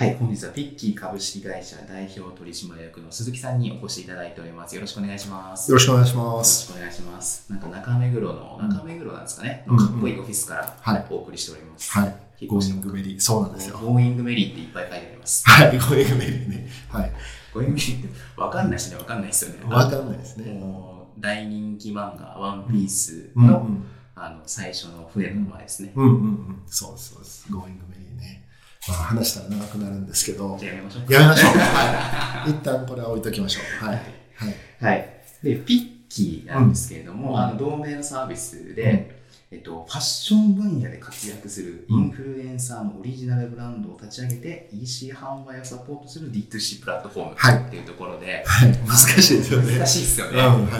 はい、本日はピッキー株式会社代表取締役の鈴木さんにお越しいただいております。よろしくお願いします。よろしくお願いしまよろす。しくお願いします。なんか中目黒の、うん中目黒なんですかね、うんかっこいいオフィスからはいお送りしております。はい。ゴーイングメリー。そうなんですよ。ゴーイングメリーっていっぱい書いてあります。はい。ゴーイングメリーね。はい。ゴーイングメリーってわかんない人にはわかんないですよね。わかんないですね。もう大人気漫画、ワンピースうんうの,、ん。あの最初の船の名前ですね。うんうんうん。そうです、そうです。ゴーイングメリーね。まあ話したら長くなるんですけどやめましょう。やめましょう。はい。一旦これは置いときましょう。はい。はい。はい。で、ピッキーなんですけれども、うんあの同名のサービスで、えっと、ファッション分野で活躍するインフルエンサーのオリジナルブランドを立ち上げて、EC 販売をサポートする D2C プラットフォームはいっていうところで、はい。難しいですよね。難しいですようん。ね。はいはいはい。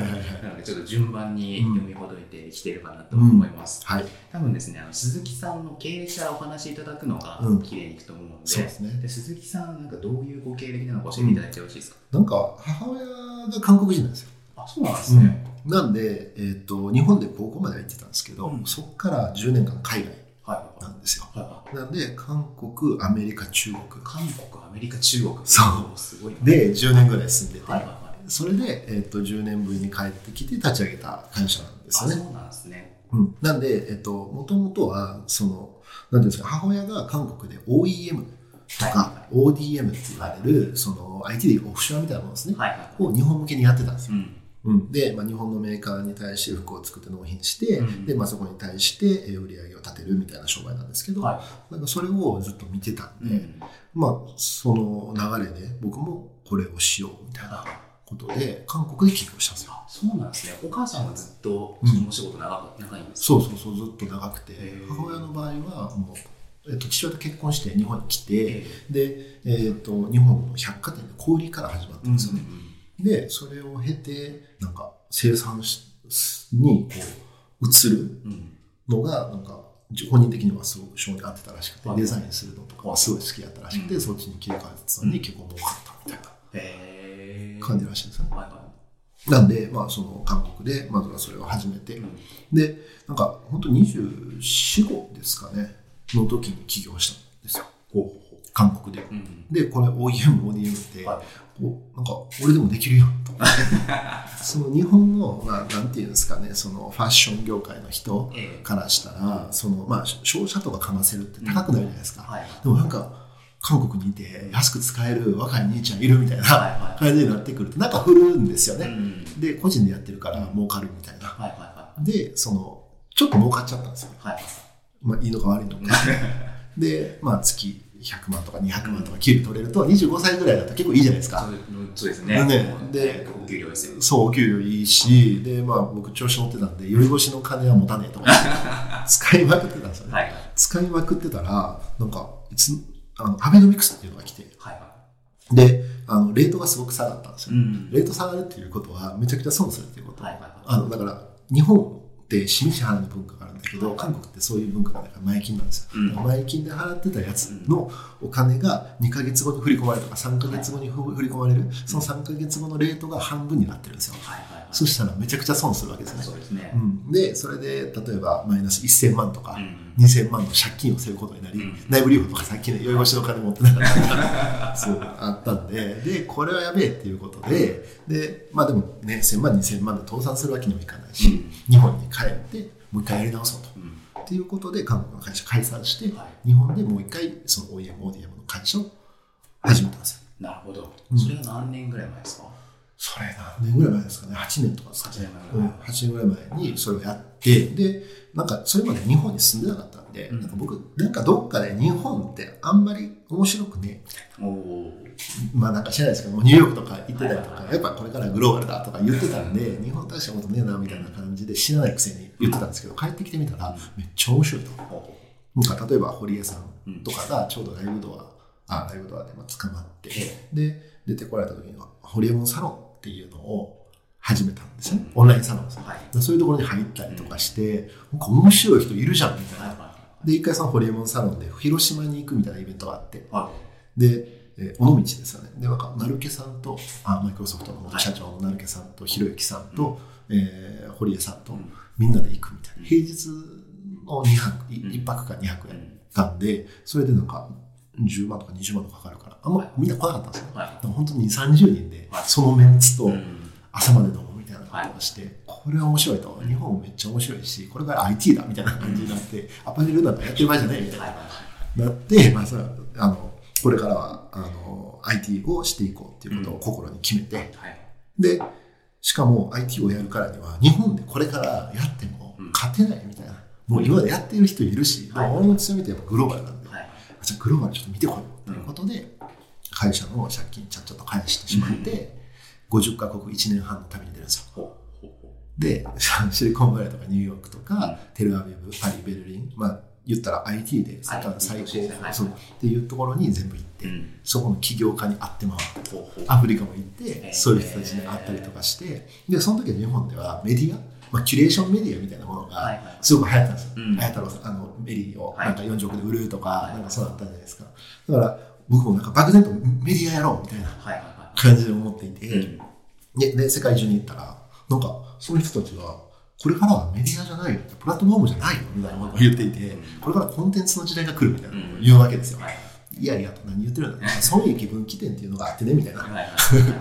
なので、ちょっと順番に読みほどいてきているかなと思います。はい。多分ですね、あの鈴木さんの経歴からお話しいただくのがうん綺麗にいくと思うので、そうですね。で鈴木さん、なんかどういうご経歴なのか教えていただいてよろしいですか、なんか、母親が韓国人なんですよ。あ、そうなんですね。なんで、えっと、日本で高校までは行ってたんですけどうん、そこから10年間海外なんですよ。はいはい。なんで、韓国、アメリカ、中国。韓国、アメリカ、中国。そうすごいな。で、10年ぐらい住んでて、はいはいはい。それで、えっと10年ぶりに帰ってきて立ち上げた会社なんですね。そうなんですね。うん、なんで、えっと、もともとは、その、なんていうんですか、母親が韓国で OEM とか ODM って言われる、その IT でオフショアみたいなものですね、はいはいはい。を日本向けにやってたんですよ。うん。うん、で、まあ、日本のメーカーに対して服を作って納品して、うんで、まあ、そこに対してえー売り上げを立てるみたいな商売なんですけど、はなんかそれをずっと見てたんい。で、うん。まあ、その流れで僕もこれをしようみたいなことで、韓国で起業したんですよ。あ、そうなんですね。お母さんはずっとうんそのお仕事長か長いんですかそうそうそう、ずっと長くて母親の場合はもう、えっと、父親と結婚して日本に来て、えで、えっと、日本の百貨店で小売りから始まったんですよね。うんで、それを経て、なんか生産しにこう移るうん。のが、なんか、本人的にはすごく性に合ってたらしくて、はいデザインするのとかはすごい好きだったらしくて、うんそっちに切り替えてたのに結構儲かったみたいなへー感じらしいんですよね。はいはなんで、まあ、その韓国で、まずはそれを始めて、い。うんで、なんか、本当24、5ですかね、の時に起業したんですよ。韓国で。う。うん。で、これ OEM、ODM って、はいこうなんか、俺でもできるよと。その日本の、まあ、なんていうんですかね、そのファッション業界の人ええからしたら、その、まあ、消費者とかかませるって高くなるじゃないですか。はい。でもなんか、韓国にいて安く使える若い兄ちゃんいるみたいな感じになってくると、なんか振るんですよね。うん。で、個人でやってるから儲かるみたいな。はいはいはで、その、ちょっと儲かっちゃったんですよ。い。はい。まあ、いいのか悪いのか。で、まあ、月100万とか200万とか給料取れると、25歳ぐらいだと結構いいじゃないですか。そうですね。ねでお給料ですよ。そう、お給料いいし、で、まあ、僕調子乗ってたんで、酔い越しの金は持たねえと思って、使いまくってたんですよね。はいはい。使いまくってたら、なんか、いつ、あの、アベノミクスっていうのが来て、はいはで、あの、レートがすごく下がったんですい。よ。ん。レート下がるっていうことは、めちゃくちゃ損するっていうこと。はいはいはい。あの、だから、日本って示し払う文化があるんだけど、韓国ってそういう文化がないから前金なんですよ。うんだから前金で払ってたやつのお金が2ヶ月後に振り込まれるとか3ヶ月後にふ振り込まれる、その3ヶ月後のレートが半分になってるんですよ。そしたらめちゃくちゃ損するわけですよね。そうですねう。ん、で、それで例えばマイナス1000万とかうん2000万の借金を背負うことになり、うん。内部留保とかさっきね、酔い越しの金持ってなかった そう、あったんで、で、これはやべえっていうことで、で、まあでもね、1000万、2000万で倒産するわけにもいかないし、日本に帰って、もう一回やり直そうと。うん。っていうことで、韓国の会社解散して、はい。日本でもう一回、その OEM、ODM の会社を始めたんですよ。なるほど。う。ん。それが何年ぐらい前ですか？それ何年ぐらい前ですかね、8年とかですかね。8年前ぐらい。うん、8年ぐらい前にそれをやって、で、なんかそれまで日本に住んでなかったんで、うん。なんか僕、なんかどっかで日本ってあんまり面白くね。まあなんか知らないですけども、ニューヨークとか行ってたりとか、やっぱこれからグローバルだとか言ってたんで、日本大したことねえなみたいな感じで知らないくせに言ってたんですけど、帰ってきてみたらめっちゃ面白いと。ほなんか例えば堀江さんとかがちょうどライブドア、あライブドアでまあ捕まって、えで、出てこられた時には、ホリエモンサロンっていうのを始めたんですよね。オンラインサロンですね。はい。でそういうところに入ったりとかして、なんか面白い人いるじゃんみたいな。で、一回そのホリエモンサロンで広島に行くみたいなイベントがあって、いはで、えー尾道ですよね。で、なんか、成毛さんと、あ、マイクロソフトの元社長の成毛さんと、ひろゆきさんと、えー堀江さんと、うんみんなで行くみたいな。平日の2泊、いうん1泊か2泊やい。ったんで、それでなんか、10万とか20万とかかかるから、あんまみんな来なかったんですよ。はい本当に2、30人ではい、そのメンツとうん朝まで飲むみたいなことをして、これは面白いと。日本めっちゃ面白いし、これから IT だみたいな感じになって、アパレルなんかやってる場合じゃないみたいな。はい。はいなって、まあ、それはあのこれからはあの IT をしていこうっていうことを心に決めて、はい。でしかも IT をやるからには日本でこれからやってもうん。勝てないみたいな、もう今までやってる人いるし、はい。俺の強みってやっぱグローバルなんで、はい。じゃあグローバルちょっと見てこようということで、会社の借金ちゃっちゃと返してしまって、50カ国1年半の旅に出るんですよ。で、シリコンバレーとかニューヨークとか、うんテルアビブ、パリ、ベルリン、まあ言ったら IT で最高そう。っていうところに全部行って、そこの起業家に会って回るほうほう。アフリカも行って、えー。そういう人たちに会ったりとかして、で、その時は日本ではメディア、まあ、キュレーションメディアみたいなものはいがはい。すごく流行ったんですよ。うん。綾太郎さん、あの、メリーをはい。なんか40億で売るとか、はい。なんかそうだったじゃないですか。だから、僕もなんか漠然とメディアやろうみたいなはいはいは感じで思っていて、でで、世界中に行ったら、なんか、その人たちが、これからはメディアじゃないよ、プラットフォームじゃないよ、みたいなことを言っていて、これからコンテンツの時代が来るみたいなことを言うわけですよ。はい。いやいやと何言ってるんだ。損益分岐点っていうのがあってね、みたいな。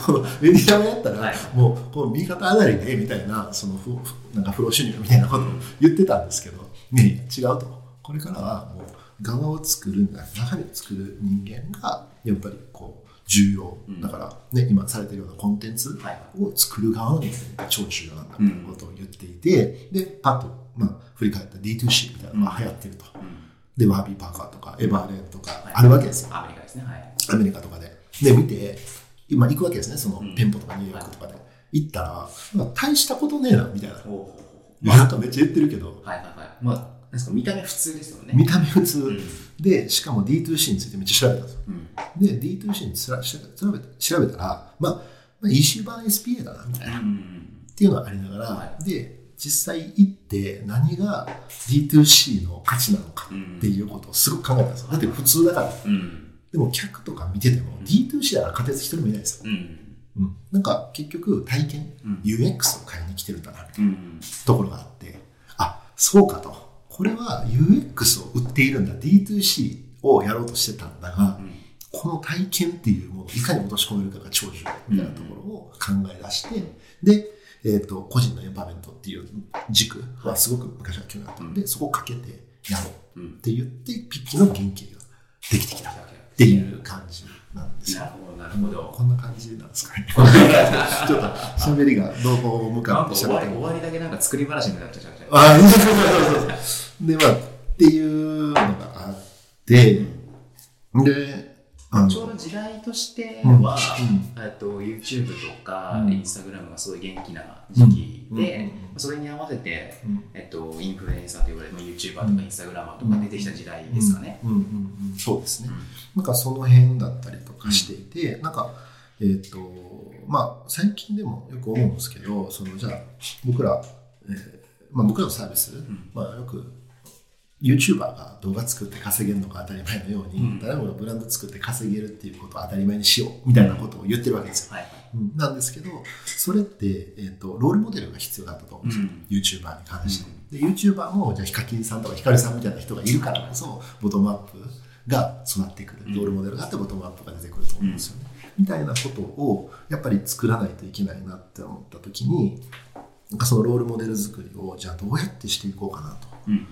このメディアをやったら、はい。もうこの右肩上がりでみたいなそのふふなんか不労収入みたいなことを言ってたんですけど、ね、違うと。これからはもう側を作るんだ中身を作る人間がやっぱりこう重要、うん。だから、ね、今されてるようなコンテンツはい。を作る側の人間が超重要なんだみたいなことを言っていて、でパッと、まあ、振り返った D2C みたいなのが流行ってると、うん。でワービーパーカーとかエバーレーンとかはいあるわけですよ、アメリカですね。はい。アメリカとかで。で、見て、今行くわけですね、そのうん。店舗とかニューヨークとかで。行ったら、大したことねえな、みたいな。ほう。ほうほなんかめっちゃ言ってるけど。う、はいはいはい。まあですか？見た目普通ですよね。見た目普通、うん。で、しかも D2C についてめっちゃ調べたんですよ。うん。で、D2C につら調べ調べたら、まあ、まあ、EC 版 SPA だな、みたいな。っうん。ていうのがありながら、はで、実際行って何が D2C の価値なのかっていうことをすごく考えたんですよ。だって普通だから。うん。でも客とか見てても D2C だから勝てず一人もいないですよ。うん。うん、なんか結局体験、うん。UX を買いに来てるんだなみたいなうん。ところがあってあそうかとこれは UX を売っているんだ。D2C をやろうとしてたんだが、うんこの体験っていうものをいかに落とし込めるかが長寿みたいなところを考え出して、で、えー、と個人のエンパワーメントっていう軸はすごく昔は興味があったので、そこをかけてやろううんって言ってピッキの原型ができてきたっていう感じなんですよ。なる。ほどこんな感じなんですかね。ちょっと喋りがどこ向かってなんか終わ喋って終わりだけなんか作り話になっちゃうじゃん。あそうそうそうそう。で、まあ、っていうのがあって、で、ちょうど時代としてうんは、うん。と YouTube とか、うん。Instagram がすごい元気な時期うんで、うん。それに合わせて、うん。えっと、インフルエンサーと呼ばれるまあ YouTuber とかうん Instagramer とか出てきた時代ですかね。うんうんうんうん、そうですね。なんかその辺だったりとかしていて、なんか、えっ、と、まあ、最近でもよく思うんですけど、その、じゃあ、僕ら、えーまあ、僕らのサービス、ん。まあ、よく、YouTuber が動画作って稼げるのが当たり前のように、うん。誰もがブランド作って稼げるっていうことを当たり前にしようみたいなことを言ってるわけですよ。はいうんなんですけど、それって、えっとロールモデルが必要だったと思うんですよ、YouTuber に関して。で YouTuber もじゃあヒカキンさんとかヒカルさんみたいな人がいるからこそボトムアップが育ってくる、うん。ロールモデルがあってボトムアップが出てくると思うんですよね、みたいなことをやっぱり作らないといけないなって思った時になんかそのロールモデル作りをじゃあどうやってしていこうかなと。うん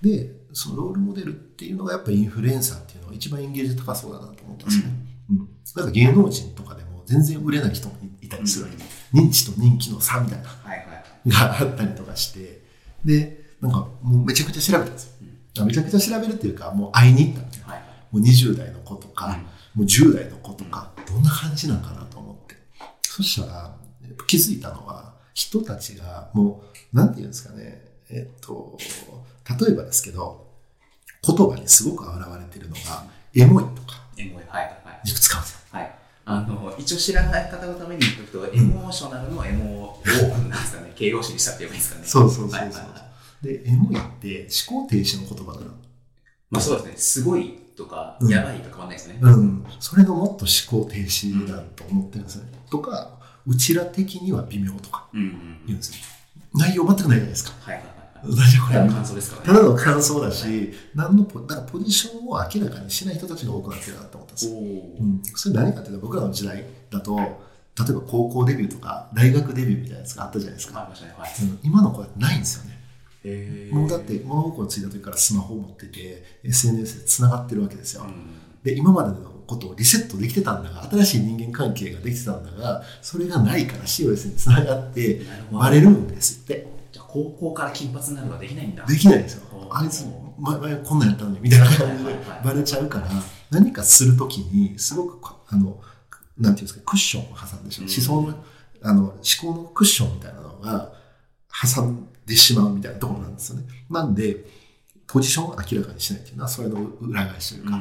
でそのロールモデルっていうのがやっぱりインフルエンサーっていうのが一番エンゲージ高そうだなと思ったんですね、うん。なんか芸能人とかでも全然売れない人もいたりする。わけで、認知と人気の差みたいな。はいはいがあったりとかして、で、なんかもうめちゃくちゃ調べたんですよ。めちゃくちゃ調べるっていうか、もう会いに行ったみたいな。はいもう20代の子とか、もう10代の子とか、どんな感じなんかなと思って。そしたら、気づいたのは、人たちがもう、なんていうんですかね、えっと、例えばですけど、言葉にすごく現れてるのが、エモいとか、エモい。はいはい。よく使うんですよ。はい。あの一応知らない方のために言っておくと、エモーショナルのエモーをなんですかね。形容詞にしたって言えばいいですかね。そうそうそうそうはいで、エモいって思考停止の言葉だな。まあそうですね。すごいとか、うん。やばいと変わらないですね、うん、それのもっと思考停止だと思ってるんですね。とか、うちら的には微妙とかうんうんうん。言うんですね。内容全くないじゃないですか。はいはいはいただの感想ですからたね。だの感想だし、何のポなんかポジションを明らかにしない人たちが多くなってるなと思ったんですよ。うん、それ何かっていうと僕らの時代だと例えば高校デビューとか大学デビューみたいなやつがあったじゃないですか。はい。うん。今の子はないんですよね。もうだって物心ついた時からスマホを持ってて SNS でつながってるわけですよ、うん。で今までのことをリセットできてたんだが新しい人間関係ができてたんだがそれがないから COS につながってバレるんですって高校から金髪になるのはできないんだ。できないんですよ。あいつ前前こんなんやったのにみたいな感じでバレちゃうから何かするときにすごくこあのなんていうんですかクッションを挟んでしまう、うん。思想のあの思考のクッションみたいなのが挟んでしまうみたいなところなんですよね。なんでポジションを明らかにしないっていうのはそれの裏返しというか、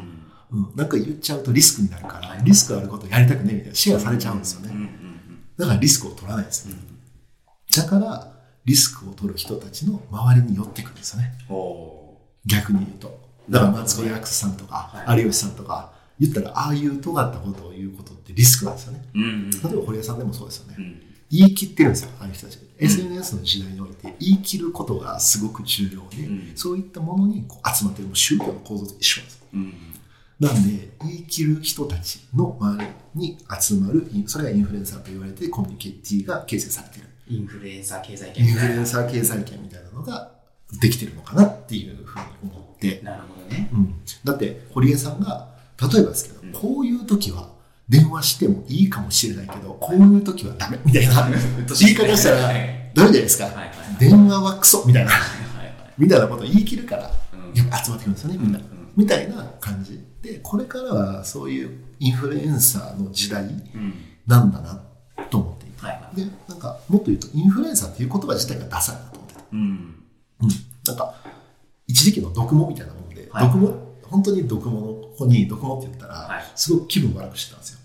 うん。うん。なんか言っちゃうとリスクになるから、はい。リスクあることをやりたくねえみたいなシェアされちゃうんですよね、だからリスクを取らないですね、うん。だからリスクを取る人たちの周りに寄ってくるんですよね。逆に言うと。だからマツコ・ヤクスさんとか、はい。有吉さんとか言ったらああいう尖ったことを言うことってリスクなんですよね。ーうんうん。例えば堀江さんでもそうですよね、うん。言い切ってるんですよああいう人たち、SNS の時代において言い切ることがすごく重要で、うん。そういったものにこう集まってるもう宗教の構造と一緒なんですよ。うん。なんで言い切る人たちの周りに集まるそれがインフルエンサーと言われてコミュニケティが形成されているインフルエンサー経済イ圏みたいな。ンフルエン。サー経済圏みたいなのができてるのかなっていうふうに思って、なるほどね。うん、だって堀江さんが例えばですけど、うん。こういう時は電話してもいいかもしれないけどこういう時はダメみたいな。言い方したらダはいメじゃないですか、はいはい電話はクソみたいな。はいはい。みたいなことを言い切るからうん。やっぱ集まってくるんですよねみんな、うんうん。みたいな感じ。でこれからはそういうインフルエンサーの時代うん。なんだなと思ってはい。はい。でなんかもっと言うとインフルエンサーっていう言葉自体がダサいなと思っててうん。うん、なんか一時期の毒モみたいなもんで、はい。毒モ本当に毒モの子に毒モって言ったら、はい。すごく気分悪くしてたんですよ。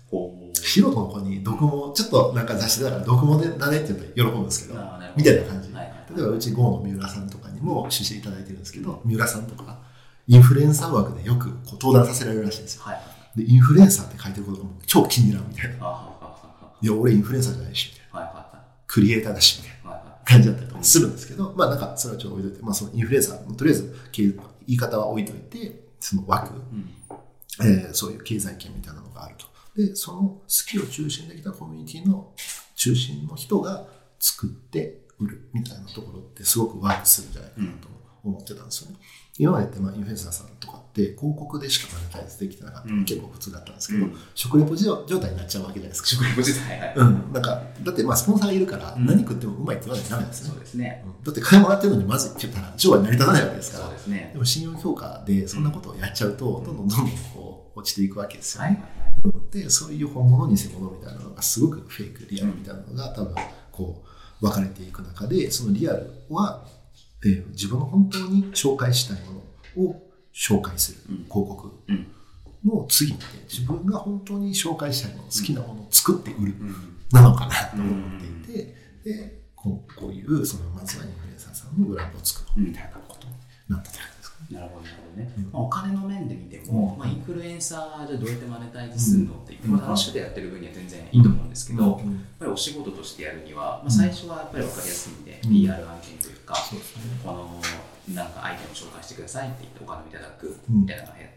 素人の子に毒モちょっとなんか雑誌だから毒モでだねって言ったら喜ぶんですけどみたいな感じ、はいはい。例えばうち GO の三浦さんとかにも出資いただいてるんですけど三浦さんとかインフルエンサー枠でよくこう登壇させられるらしいんですよ。でインフルエンサーって書いてることがもう超気に入らんみたいないや俺インフルエンサーじゃないしみたいなはいはクリエイターだしみたいないはいは感じだったりとかするんですけど、まあなんかそれはちょっと置いといて、まあそのインフルエンサー、とりあえず経言い方は置いといて、その枠、い。うん。えーそういう経済圏みたいなのがあると。で、その好きを中心にできたコミュニティの中心の人が作って売るみたいなところってすごくワークするんじゃないかなと思ってたんですよね。今までってまあインフルエンサーさんとかって広告でしかマネタイズできてなかったの結構普通だったんですけど、うん食レポ状態になっちゃうわけじゃないですか。食レポ自体、はいはい。うん、なんかだってまあスポンサーがいるからうん何食ってもうまいって言わないとダメですねそう。ですね。だって金もらってるのにまずいって言ったら商売成り立たないわけですからそうですねで。も信用評価でそんなことをやっちゃうとどんどんどんどんこう落ちていくわけですよ、はいはいでそういう本物偽物みたいなのがすごくフェイクリアルみたいなのが多分こう分かれていく中でそのリアルは、えー自分の本当に紹介したいものを紹介するうん広告うん。の次って自分が本当に紹介したいもの好きなものを作って売るうん。なのかなと思っていて、でこうこういうそのまずはインフルエンサーさんのブランドを作ろうみたいなことになったじゃないですか。なるほど、なるほどね。うん。まあ、お金の面で見ても、まあ、インフルエンサーじゃどうやってマネタイズするのって言って、まあ、楽しくてやってる分には全然いいと思うんですけど、やっうんぱりお仕事としてやるには、まあ、最初はやっぱり分かりやすいんで、うん。PR 案件というか。このなんかアイテムを紹介してくださいって言ってお金をいただくうん。みたいなのがや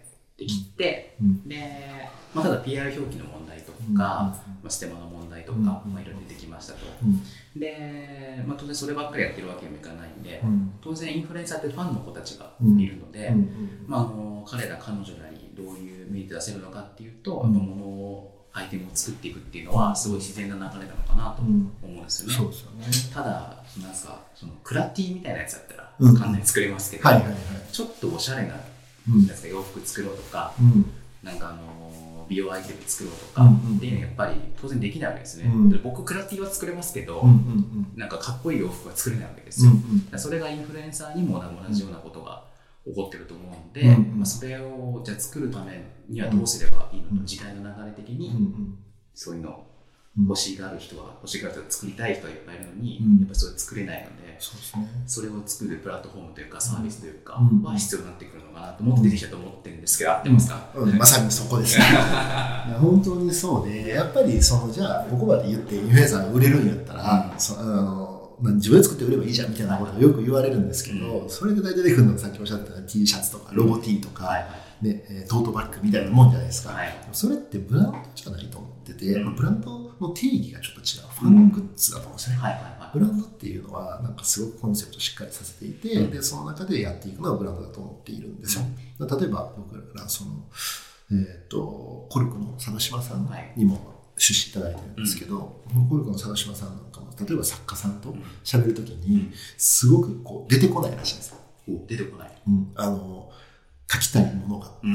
ってきて、うん。で、まあ、ただ PR 表記の問題とか、うん。まあ、ステマの問題とか、うん。まあ、いろいろ出てきましたと。うん。で、まあ、当然そればっかりやってるわけにもいかないんで、うん。当然インフルエンサーってファンの子たちがうん。いるので、うん。まあ、あの彼ら彼女らにどういうメリット出せるのかっていうと、うん。やっぱ物をアイテムを作っていくっていうのはすごい自然な流れなのかなとうん思うんですよね。そうですよね。ただなんですかそのクラティみたいなやつだったらうん。簡単に作れますけど、はいはいはい。ちょっとおしゃれなうんか洋服作ろうとかうん。なんかあの美容アイテム作ろうとかうんうんっていうのはやっぱり当然できないわけですね。うんで僕クラティは作れますけど、うんうんなんかかっこいい洋服は作れないわけですうんうよ。ん。それがインフルエンサーにも同じようなことが起こってると思うんで、うんうん。まあ、それをじゃあ作るためにはどうすればいいのと、うん時代の流れ的うんうにん。そういうのをうん欲しがる人は欲しがる人は作りたい人はいっぱいいるのに、うん。やっぱりそれ作れないのでそうですね。それを作るプラットフォームというかサービスというかうん。は必要になってくるのかなと思って出てきたと思ってるんですけど、合ってますか、うん。まさにそこですね。本当にそうで、やっぱりそのじゃあここまで言ってインフルエンサーが売れるんやったら、そあのまあ自分で作って売ればいいじゃんみたいなことをよく言われるんですけど、それで大体出てくるのがさっきおっしゃった T シャツとかロゴ T とか、はいね、えートートバッグみたいなもんじゃないですか。はいそれってブランドじゃないと思ってて、うんブランドの定義がちょっと違う。ファングッズだと思うんですね。はいはいはいブランドっていうのは、なんかすごくコンセプトをしっかりさせていて、うんで、その中でやっていくのがブランドだと思っているんですよ。例えば、僕ら、その、えっ、と、コルクの佐渡島さんにも出資いただいてるんですけど、コルクの佐渡島さんなんかも、例えば作家さんと喋るときに、すごくこう、出てこないらしいんですよ。お出てこないうん。あの、書きたいものが。うん。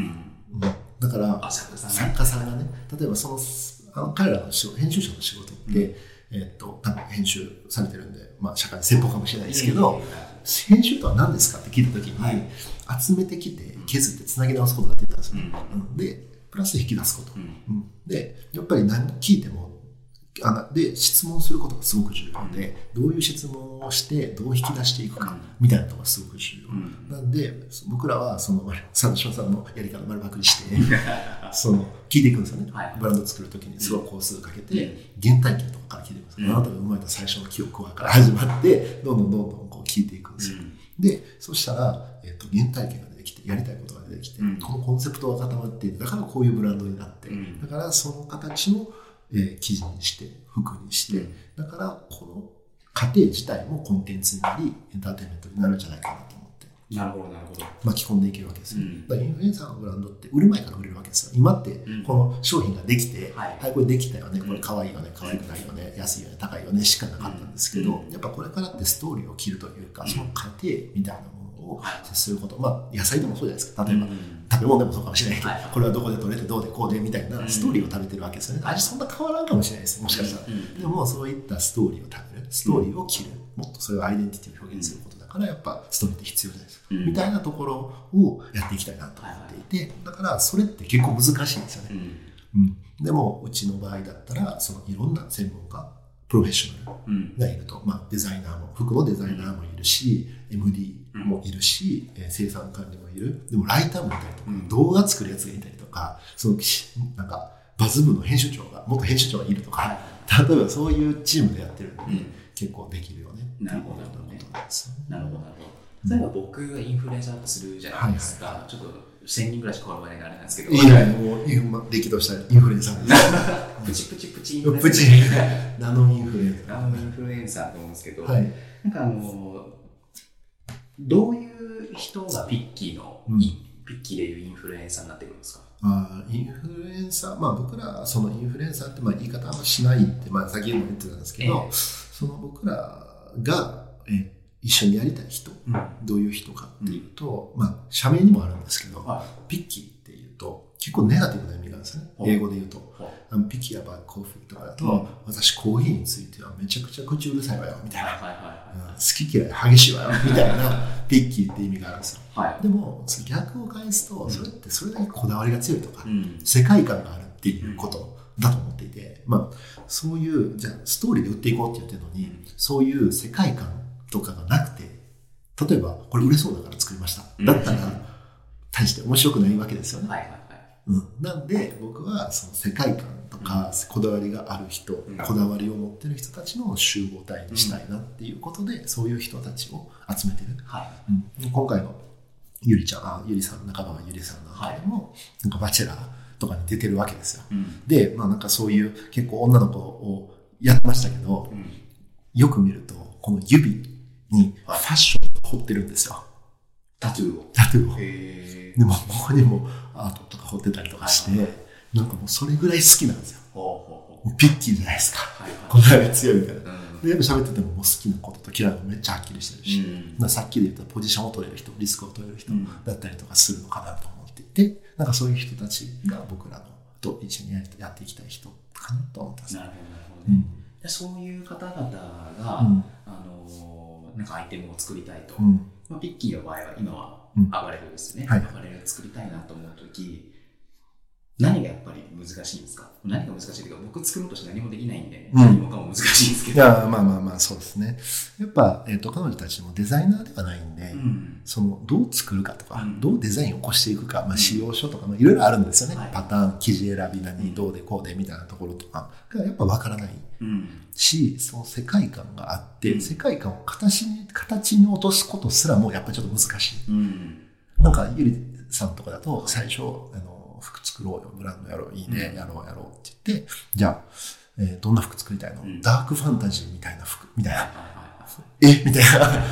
うん。だから、あ作家さんがね、例えばその、あの彼らの仕事編集者の仕事って、えっと、多分編集されてるんで、まあ、社会先方かもしれないですけど、編集とは何ですかって聞いたときに、はい。集めてきて、削ってつなぎ直すことだって言ったんですよ。うん。うん。で、プラス引き出すこと。うん。うん。で、やっぱり何聞いても、あので、質問することがすごく重要で、どういう質問をして、どう引き出していくかうん、みたいなのがすごく重要。うん。なんで、僕らは、その、佐野島さんのやり方を丸パクリして、その、聞いていくんですよね。はい。ブランドを作るときに、すごい工数かけて、うん。原体験とかから聞いていくんですよ。うん。あなたが生まれた最初の記憶はから始まって、どんどんどんどんこう聞いていくんですよ。で、そしたら、えっと原体験が出てきて、やりたいことが出てきて、うん。このコンセプトが固まってだからこういうブランドになって、うん。だからその形を、えー生地にして、服にして、うん。だからこの過程自体もコンテンツになり、エンターテインメントになるんじゃないかなと思って。なるほどなるほど。巻き込んでいけるわけですよ、うん。だからインフルエンサーのブランドって売る前から売れるわけですよ。今ってうんこの商品ができて、はい。はいこれできたよね。こうん。れ可愛いよね。可愛くないよね。安いよね。高いよね。しかなかったんですけど、うん。やっぱこれからってストーリーを切るというか、うん。その過程みたいなものをはい接すること、まあ野菜でもそうじゃないですか。例えば、うん。食べ物でもそうかもしれないけど、はいはい。これはどこで取れてどうでこうでみたいなストーリーを食べてるわけですよね、味そんな変わらんかもしれないですもしかしたら、うん。でもそういったストーリーを食べる。ストーリーを切る、もっとそれをアイデンティティを表現することだからやっぱストーリーって必要じゃないですか、うん。みたいなところをやっていきたいなと思っていて、だからそれって結構難しいんですよね、うん。うん、でもうちの場合だったらそのいろんな専門家プロフェッショナルうん。がいると、まあ、デザイナーも服のデザイナーもいるし MD もいるし、えー生産管理もいる。でもライターもいたりとか、うん。動画作るやつがいたりとかそのしなんかバズ部の編集長が元編集長がいるとか、例えばそういうチームでやってるんで、うん。結構できるよね。なるほど。なんですよね。なるほど。なるほど例えば僕がインフルエンサーだとするじゃないですか、ちょっと1000人ぐらいしかフォロワーいないあれなんですけど。いいねもうインフ歴としたインフルエンサーでプチプチプチインすフルエンサプチー。ナノインフルエンサあのインフルエンサーと思うんですけど、ーはい。なんかあのどういう人がピッキーの、うん。ピッキーでいうインフルエンサーになってくるんですか？まあ、インフルエンサー、まあ僕ら、そのインフルエンサーってまあ言い方あんましないって、まあ先ほども言ってたんですけど、ええ。その僕らが、え一緒にやりたい人、どういう人かっていうと、まあ社名にもあるんですけど、はピッキーっていうと結構ネガティブな意味があるんですよね。はい英語で言うと。いあのピッキーやばいコーヒーとかだと、うん私コーヒーについてはめちゃくちゃ口うるさいわよ、みたいな。好き嫌い激しいわよ、みたいなピッキーって意味があるんですよ。でも、逆を返すと、それってそれだけこだわりが強いとか、うん世界観があるっていうことだと思っていて、まあ、そういう、じゃあ、ストーリーで売っていこうって言ってるのに、そういう世界観とかがなくて、例えば、これ売れそうだから作りました。だったら、大して面白くないわけですよね。はいはいはいうん、なんで、僕は、その世界観とか、こだわりがある人、ん。こだわりを持ってる人たちの集合体にしたいなっていうことで、そういう人たちを集めてる。はい。うん、今回のゆりちゃん、あゆりさん、中川ゆりさんなんかでも、なんかバチェラーとかに出てるわけですよ。うん。で、まあなんかそういう結構女の子をやってましたけど、うん。よく見ると、この指にファッションを彫ってるんですよ。タトゥーを。タトゥーを。へえでも、ここにもアートとか彫ってたりとかして、はいなんかもうそれぐらい好きなんですよ。ピッキーじゃないですか。こんなに強いみたいな。で、やっぱ喋っててももう好きなことと嫌いなことめっちゃはっきりしてるし、うん。まあさっきで言ったポジションを取れる人、リスクを取れる人うん。だったりとかするのかなと思っていて、なんかそういう人たちが僕らのと一緒にやっていきたい人かなと思ってます。なるほどなるほどね。うん。でそういう方々が、うん。あのなんかアイテムを作りたいと、うん。まあ、ピッキーの場合は今はうんアパレルですよね、はい。アパレルを作りたいなと思うとき何が難難しいんですか？何が難しいか、僕作ろうとして何もできないんで、うん何もかも難しいんですけど。いや、まあまあまあ、そうですね。やっぱ、えっ、と、彼女たちもデザイナーではないんで、うん。その、どう作るかとか、うんどうデザインを起こしていくか、まあ、仕様書とか、まあ、いろいろあるんですよね。はいパターン、記事選び何、どうでこうでみたいなところとかが、やっぱわからないうん。し、その世界観があって、うん世界観を形に、形に落とすことすらも、やっぱりちょっと難しい。うん。なんか、ゆりさんとかだと、最初、あの、服作ろうよ、ブランドやろう、いいね、うん。やろうやろうって言って、じゃあ、えーどんな服作りたいの、うん。ダークファンタジーみたいな。服、みたいな。え？みたいな。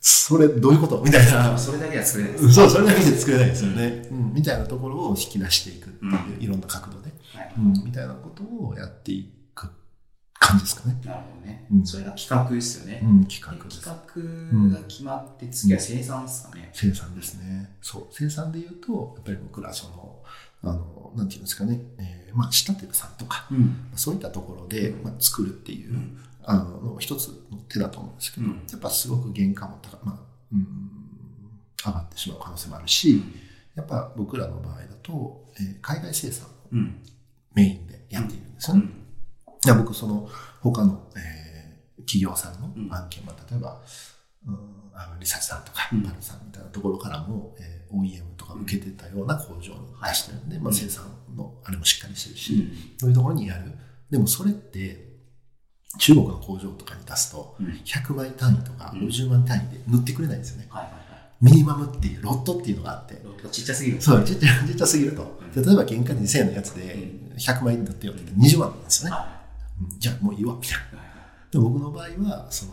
それ、どういうこと？みたいな。はい。。それだけは作れないです。そう、それだけで作れないですよね。うん、みたいなところを引き出していくっていう、うん。いろんな角度で、はい。うん、みたいなことをやっていく感じですかね。なるほどねう。んそれが企画ですよね。うん、企で画です。企画が決まって、次は生産ですかね。生産ですね。そう。生産で言うと、やっぱり僕ら、その、あの、なんていうんですかね、えーまあ、仕立てるさんとか、うん。そういったところで、まあ、作るっていう、うんあの、一つの手だと思うんですけど、うんやっぱすごく原価も高、まあ、うん、上がってしまう可能性もあるし、やっぱ僕らの場合だと、えー海外生産をうん。メインでやっているんですよね。うん。いや僕、その、他の、えー企業さんのうん案件は、例えば、うん、あのリサさんとか、うんパルさんみたいなところからも、えー OEM とか受けてたような工場に出してるんで、まあ、生産のあれもしっかりしてるし、そういうところにやる。でもそれって、中国の工場とかに出すと、うん。100枚単位とかうん50万単位で塗ってくれないんですよね。はいはいはい。ミニマムっていう、ロットっていうのがあって、ロットがちっちゃすぎる。そう、ちっちゃちっちゃすぎると。うん例えば原価2000円のやつで100枚塗ってよって言って20万なんですよね。じゃあもういいわ、みたいな。で僕の場合は、その、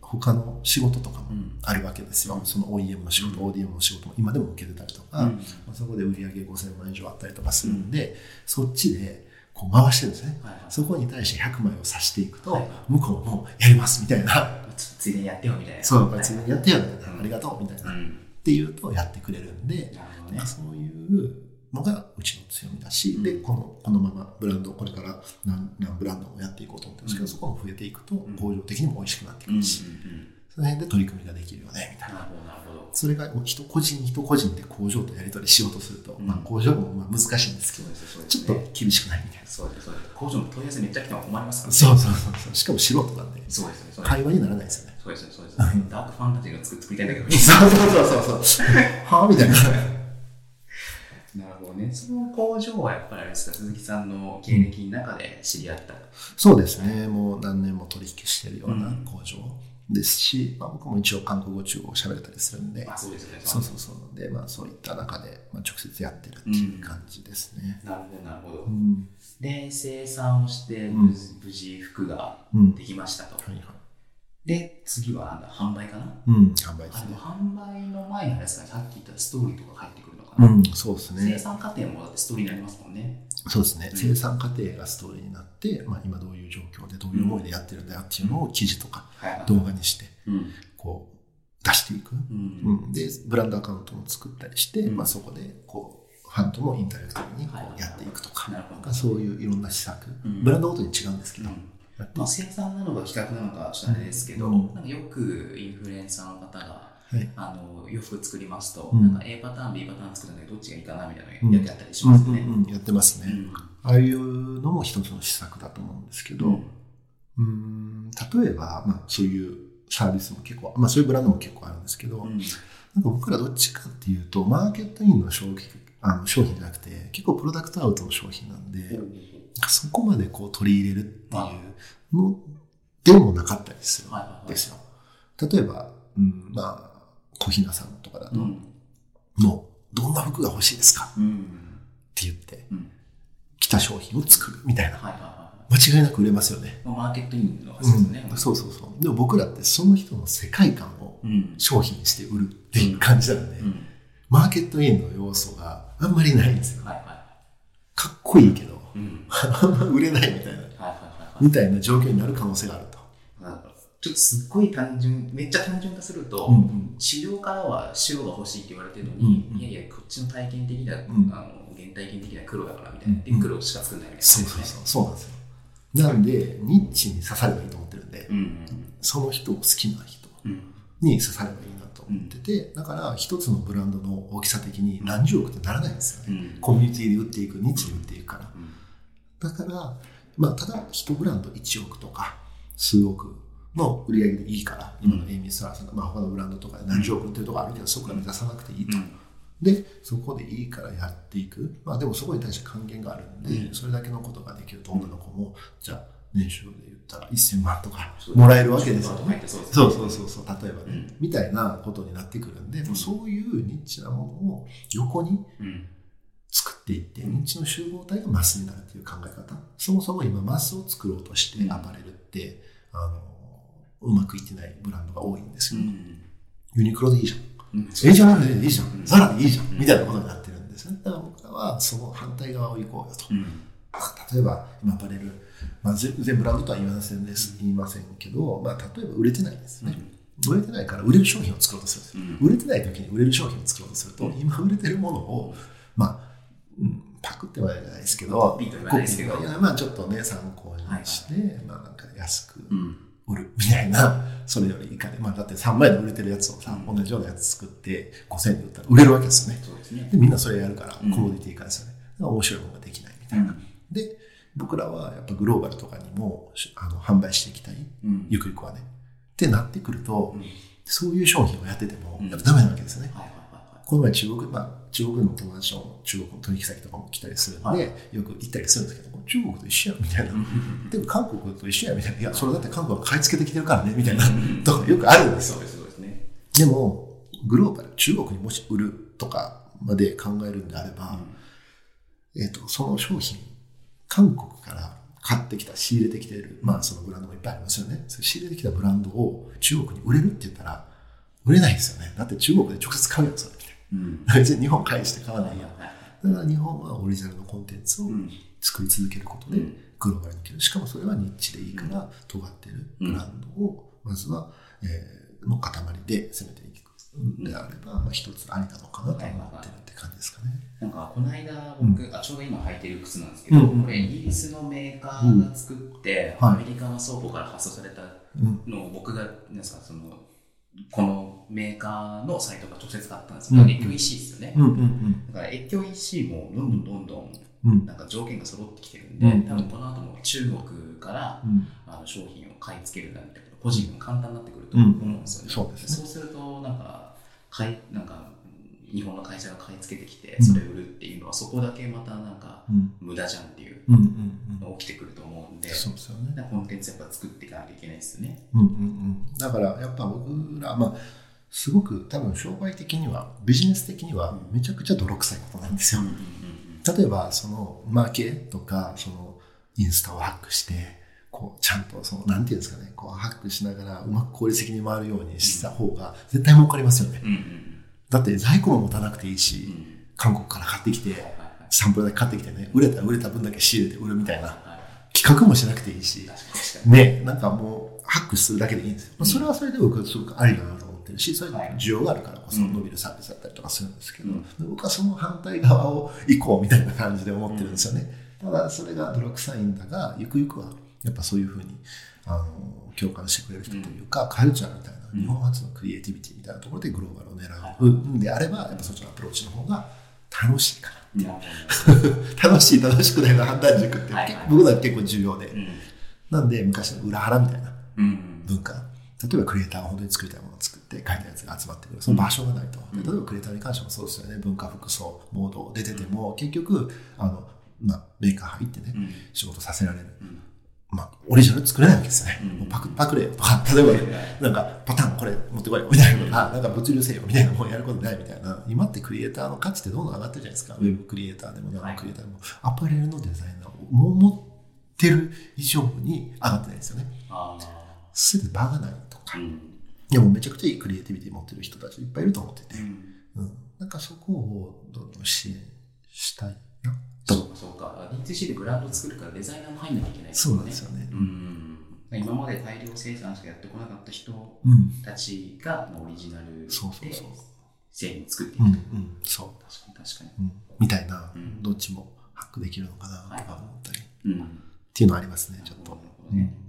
他の仕事とかもうんあるわけですよ。その OEM の仕事、ODM の仕事も今でも受けてたりとか、うんまあ、そこで売り上げ5000万以上あったりとかするんで、そっちでこう回してるんですね。はいはいそこに対して100枚を刺していくと、はい向こうもやりますみたいな。つついでにやってよみたいな。そう、はい別にやってよみたいな、うんありがとうみたいな。っうん。ていうとやってくれるんで、ねまあ、。そういうのがうちの強みだし、うんでこのこのままブランドこれから何何ブランドもやっていこうと思ってるんですけど、うんそこも増えていくとん工場的にも美味しくなってくるし、その辺で取り組みができるよねみたいな。それが人個人人個人で工場とやり取りしようとすると、うんまあ、工場もまあ難しいんですけど、そうですそうでちょっと。厳しくないみたいな。そうですそうです。工場の問い合わせめっちゃ来ても困りますからね。そうそうそうそう。しかも素人なんで、そうですね。会話にならないですよね。そうですね。そうですね。ダークファンタジーの作作りたいんだけど。そうそうそうそう。はあみたいな。その工場はやっぱりあれですか、鈴木さんの経歴の中で知り合った。そうですね。もう何年も取引してるようなうん工場ですし、まあ、僕も一応韓国語、中国語喋れたりするんで、あ、そうですよね。そうそうそう。で、まあそういった中で、まあ、直接やってるっていう感じですね。なるほど、なるほどう。ん。で、生産をして、うん無事無事服がうん。できましたと。はいはい。で、次はなんだ、販売かな？うん、販売ですね。販売の前にあれですかね、さっき言ったストーリーとか入ってくるのかな、うん、そうです生ね。産過程もだってストーリーになりますもんね。そうですね。うん生産過程がストーリーになって、まあ今どういう状況でどういう思いでやってるんだよっていうのを記事とかはい。動画にして、うん。こう、出していく。うん。うん、で、ブランドアカウントも作ったりして、うんまあそこで、こう、ファンともインタラクティブにこうやっていくとか、そういういろんな施策、うんブランドごとに違うんですけど、うんやってまあ、生産なのか企画なのかちょっとあれですけど、うん。なんかよくインフルエンサーの方がはい。あの洋服作りますと、うん。なんか A パターン B パターン作るんだけどどっちがいいかなみたいなのやってやったりしますよね。うんうんうん。やってますね。うん。ああいうのも一つの施策だと思うんですけど、うん。うん例えば、まあ、そういうサービスも結構、まあ、そういうブランドも結構あるんですけど、うん。なんか僕らどっちかっていうと、マーケットインの商品あの商品じゃなくて、結構プロダクトアウトの商品なんで、なんかそこまでこう取り入れるっていうのでもなかったりするんですよ。例えば、うん、まあ、小ひなさんとかだと、うんの、どんな服が欲しいですか？うんって言って、うん着た商品を作るみたいな。はいはいは間違いなく売れますよね。マーケットインのそうですね。うん、そうそうそう。でも僕らってその人の世界観をうん商品にして売るっていう感じなんで、うんマーケットインの要素があんまりないんですよ。はいはかっこいいけど、売れないみたいな、みたいな状況になる可能性があると。ちょっとすっごい単純、めっちゃ単純化すると、うんうん。市場からは白が欲しいって言われてるのに、うんうん。いやいや、こっちの体験的な、ん。あの原体験的な黒だからみたいな、でうん。黒しか作んないみたいな、そうそうそう。そうなんですよ。なんで、ニッチに刺さればいいと思ってるんで、うんその人を好きな人うんうんに刺さればいいなと思ってて、だから一つのブランドの大きさ的に何十億ってならないんですよね、うん。コミュニティで売っていくニッチで売っていくから、うんだから、まあ、ただ一ブランド1億とか数億の売り上げでいいから、今のエイミー・スターさんが、まあ、他のブランドとかで何十億っていうところあるけど、そこから目指さなくていいと。で、そこでいいからやっていく。まあでもそこに対して還元があるんで、うん。それだけのことができると女の子も、じゃあ年収で言ったら1000万とかもらえるわけですよね。そうそうそうそうそう、例えばね、うん。みたいなことになってくるんで、もうそういうニッチなものを横にうん作っていって、ニッチの集合体がマスになるっていう考え方。そもそも今マスを作ろうとしてうんアパレルって、あの、うまくいってないブランドが多いんですよ。うんユニクロでいいじゃん。うんええじゃん、いいじゃうんん。ザラでいいじゃうんん。みたいなことになってるんですね。だから僕らはその反対側を行こうよと。うん例えば、今アパレル、まあ、全然ブランドとは言いませんです、言いませんけど、まあ、例えば売れてないんですね。売れてないから売れる商品を作ろうとする売れてない時に売れる商品を作ろうとすると、今売れてるものを、まあ、うん、パクってはじゃないですけど、ピッとは言わないですけどまあちょっとね、参考にして、まあなんか安くうん売るみたいな、それより以下で、まあだって3万円で売れてるやつをさ、うん同じようなやつ作って5000円で売ったら売れるわけですよね。そうですねで、みんなそれやるから、コうんモディティ化ですよね。だから面白いものができないみたいな。で、僕らはやっぱグローバルとかにもしあの販売していきたい。うんゆくゆくはね。ってなってくると、うんそういう商品をやっててもうん、やっぱダメなわけですよね。はいはいはいはいこの前中国、まあ、中国の友達の中国の取引先とかも来たりするんで、はいよく行ったりするんですけど、中国と一緒やみたいな。うんでも韓国と一緒やみたいな。いや、それだって韓国が買い付けてきてるからね、みたいな。とかよくあるんですよそう。ですそうですねでも、グローバル、中国にもし売るとかまで考えるんであれば、えっ、と、その商品、韓国から買ってきた、仕入れてきている、まあそのブランドもいっぱいありますよね。それ仕入れてきたブランドを中国に売れるって言ったら、売れないですよね。だって中国で直接買うやつうんな。別に日本返して買わないやだから日本はオリジナルのコンテンツをうん作り続けることでうんグローバルにいける。しかもそれはニッチでいいから、尖ってるブランドを、まずは、えーの塊で攻めていく。であれば、まあ、一つありなのかなと思ってるって感じですかね。なんかこの間僕、あちょうど今履いてる靴なんですけど、うんうんこれイギリスのメーカーが作って、うんはいアメリカの倉庫から発送されたうん。のを僕がなんですかそのこのメーカーのサイトが直接買ったんですけど、うん越境 EC ですよね、うんうんだから越境 EC もどんどんどんどんうん。うん。なんか条件が揃ってきてるんで、うん多分この後も中国からうん。あの商品を買い付けるなんてこと個人も簡単になってくると思うんですよね。そうですねそうするとなんか買いなんか日本の会社が買い付けてきてうんそれ売るっていうのはそこだけまたなんかうん。無駄じゃんっていううんうんのが起きてくると思うんで、そうですよね。コンテンツやっぱ作っていかなきゃいけないですよね。うんうんうん。だからやっぱ僕ら、まあ、すごく多分商売的には、ビジネス的にはめちゃくちゃ泥臭いことなんですよ。例えば、その、マーケとか、その、インスタをハックして、こう、ちゃんと、その、なんていうんですかね、こう、ハックしながら、うまく効率的に回るようにした方が、絶対儲かりますよね。だって、在庫も持たなくていいし、ん韓国から買ってきて、サンプルだけ買ってきてね、売れたら売れた分だけ仕入れて売るみたいな、はい企画もしなくていいし。ね、なんかもう、ハックするだけでいいんですよ。まあ、それはそれで僕はすごくありだなと思ってるし、それはい需要があるからこそうん伸びるサービスだったりとかするんですけど、うん。僕はその反対側を行こうみたいな感じで思ってるんですよね。ただ、それが泥臭いんだが、ゆくゆくは、やっぱそういうふうに、あの、共感してくれる人というか、カルチャーみたいな、うん。日本発のクリエイティビティみたいなところでグローバルを狙はうん。であれば、やっぱそっちのアプローチの方が楽しいかなるほな。楽しい、楽しくないの判断軸って、僕らは結構重要で。なんで、昔の裏腹みたいなうん。文化。例えばクリエイターが本当に作りたいものを作って書いたやつが集まってくる。その場所がないと。うん例えばクリエイターに関してもそうですよね。文化服装、モード出てても、結局、あの、まあ、メーカー入ってね、うん仕事させられる。うんまあ、オリジナル作れないわけですよね。うんもうパク、パクれよとか、例えば、なんか、パターンこれ持ってこいよみたいなのが、なんか物流せよみたいなもうやることないみたいな。今ってクリエイターの価値ってどんどん上がってるじゃないですか。ウェブクリエイターでも、ナノクリエイターでも、アパレルのデザイナーをもう持ってる以上に上がってないですよね。あすべて場がないとか。ーうんでもめちゃくちゃいいクリエイティビティ持ってる人たちいっぱいいると思ってて、うんうん。なんかそこをどんどん支援したいなと。そうかそうか D2C でブランド作るからデザイナーも入んなきゃいけないそうなんですよね。うん今まで大量生産しかやってこなかった人うん。たちがオリジナルで製品作っていく、うん。うん。そう。確かに確かにうん、みたいな、うんどっちもハックできるのかなとか思ったり、っうんていうのはありますね、ちょっとなるほ。どねい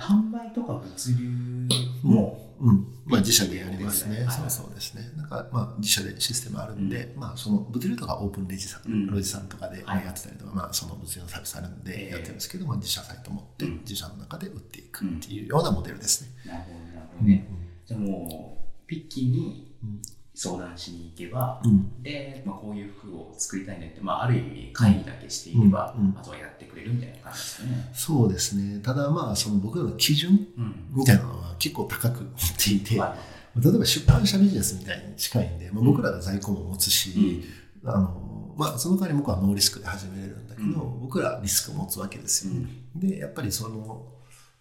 販売とか物流も、うん。まあ自社でやりますね。はい。そうそうですね。なんかまあ自社でシステムあるんで、まあその物流とかオープンレジさん、うん。ロジさんとかではい。やってたりとか、まあその物流のサービスあるんええ。でやってるんですけど、まあ自社サイト持ってうん。自社の中で売っていくっていうようなモデルですね。なるほど、なるほど。ね。じゃあもう、ピッキーにうん相談しに行けば、うん。で、まあ、こういう服を作りたいねって、まあ、ある意味会議だけしていれば、うんうんあとはやってくれるみたいな感じですかね。そうですね。ただまあその僕らの基準うん。みたいなのは結構高く持っていて、はい例えば出版社ビジネスみたいに近いんで、まあ、僕らが在庫も持つし、うんあのまあ、その代わり僕はノーリスクで始めれるんだけど、うん僕らはリスクを持つわけですよ。うんで、やっぱりその、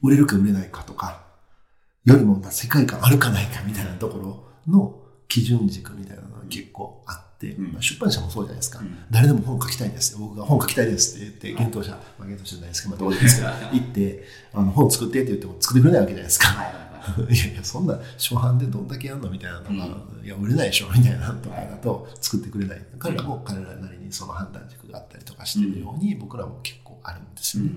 売れるか売れないかとか、よりもまあ世界観あるかないかみたいなところの基準軸みたいなのが結構あって、うん。まあ、出版社もそうじゃないですか。うん。誰でも本書きたいです。僕が本書きたいですって言って、幻冬者、まあ、幻冬者じゃないですけど、まあ、どうですけど、行って、あの本作ってって言っても作ってくれないわけじゃないですか。は いやいや、そんな初版でどんだけやんのみたいなのが、いや、売れないでしょみたいなのとかだと作ってくれない。彼らも彼らなりにその判断軸があったりとかしてるように、僕らも結構あるんですよね。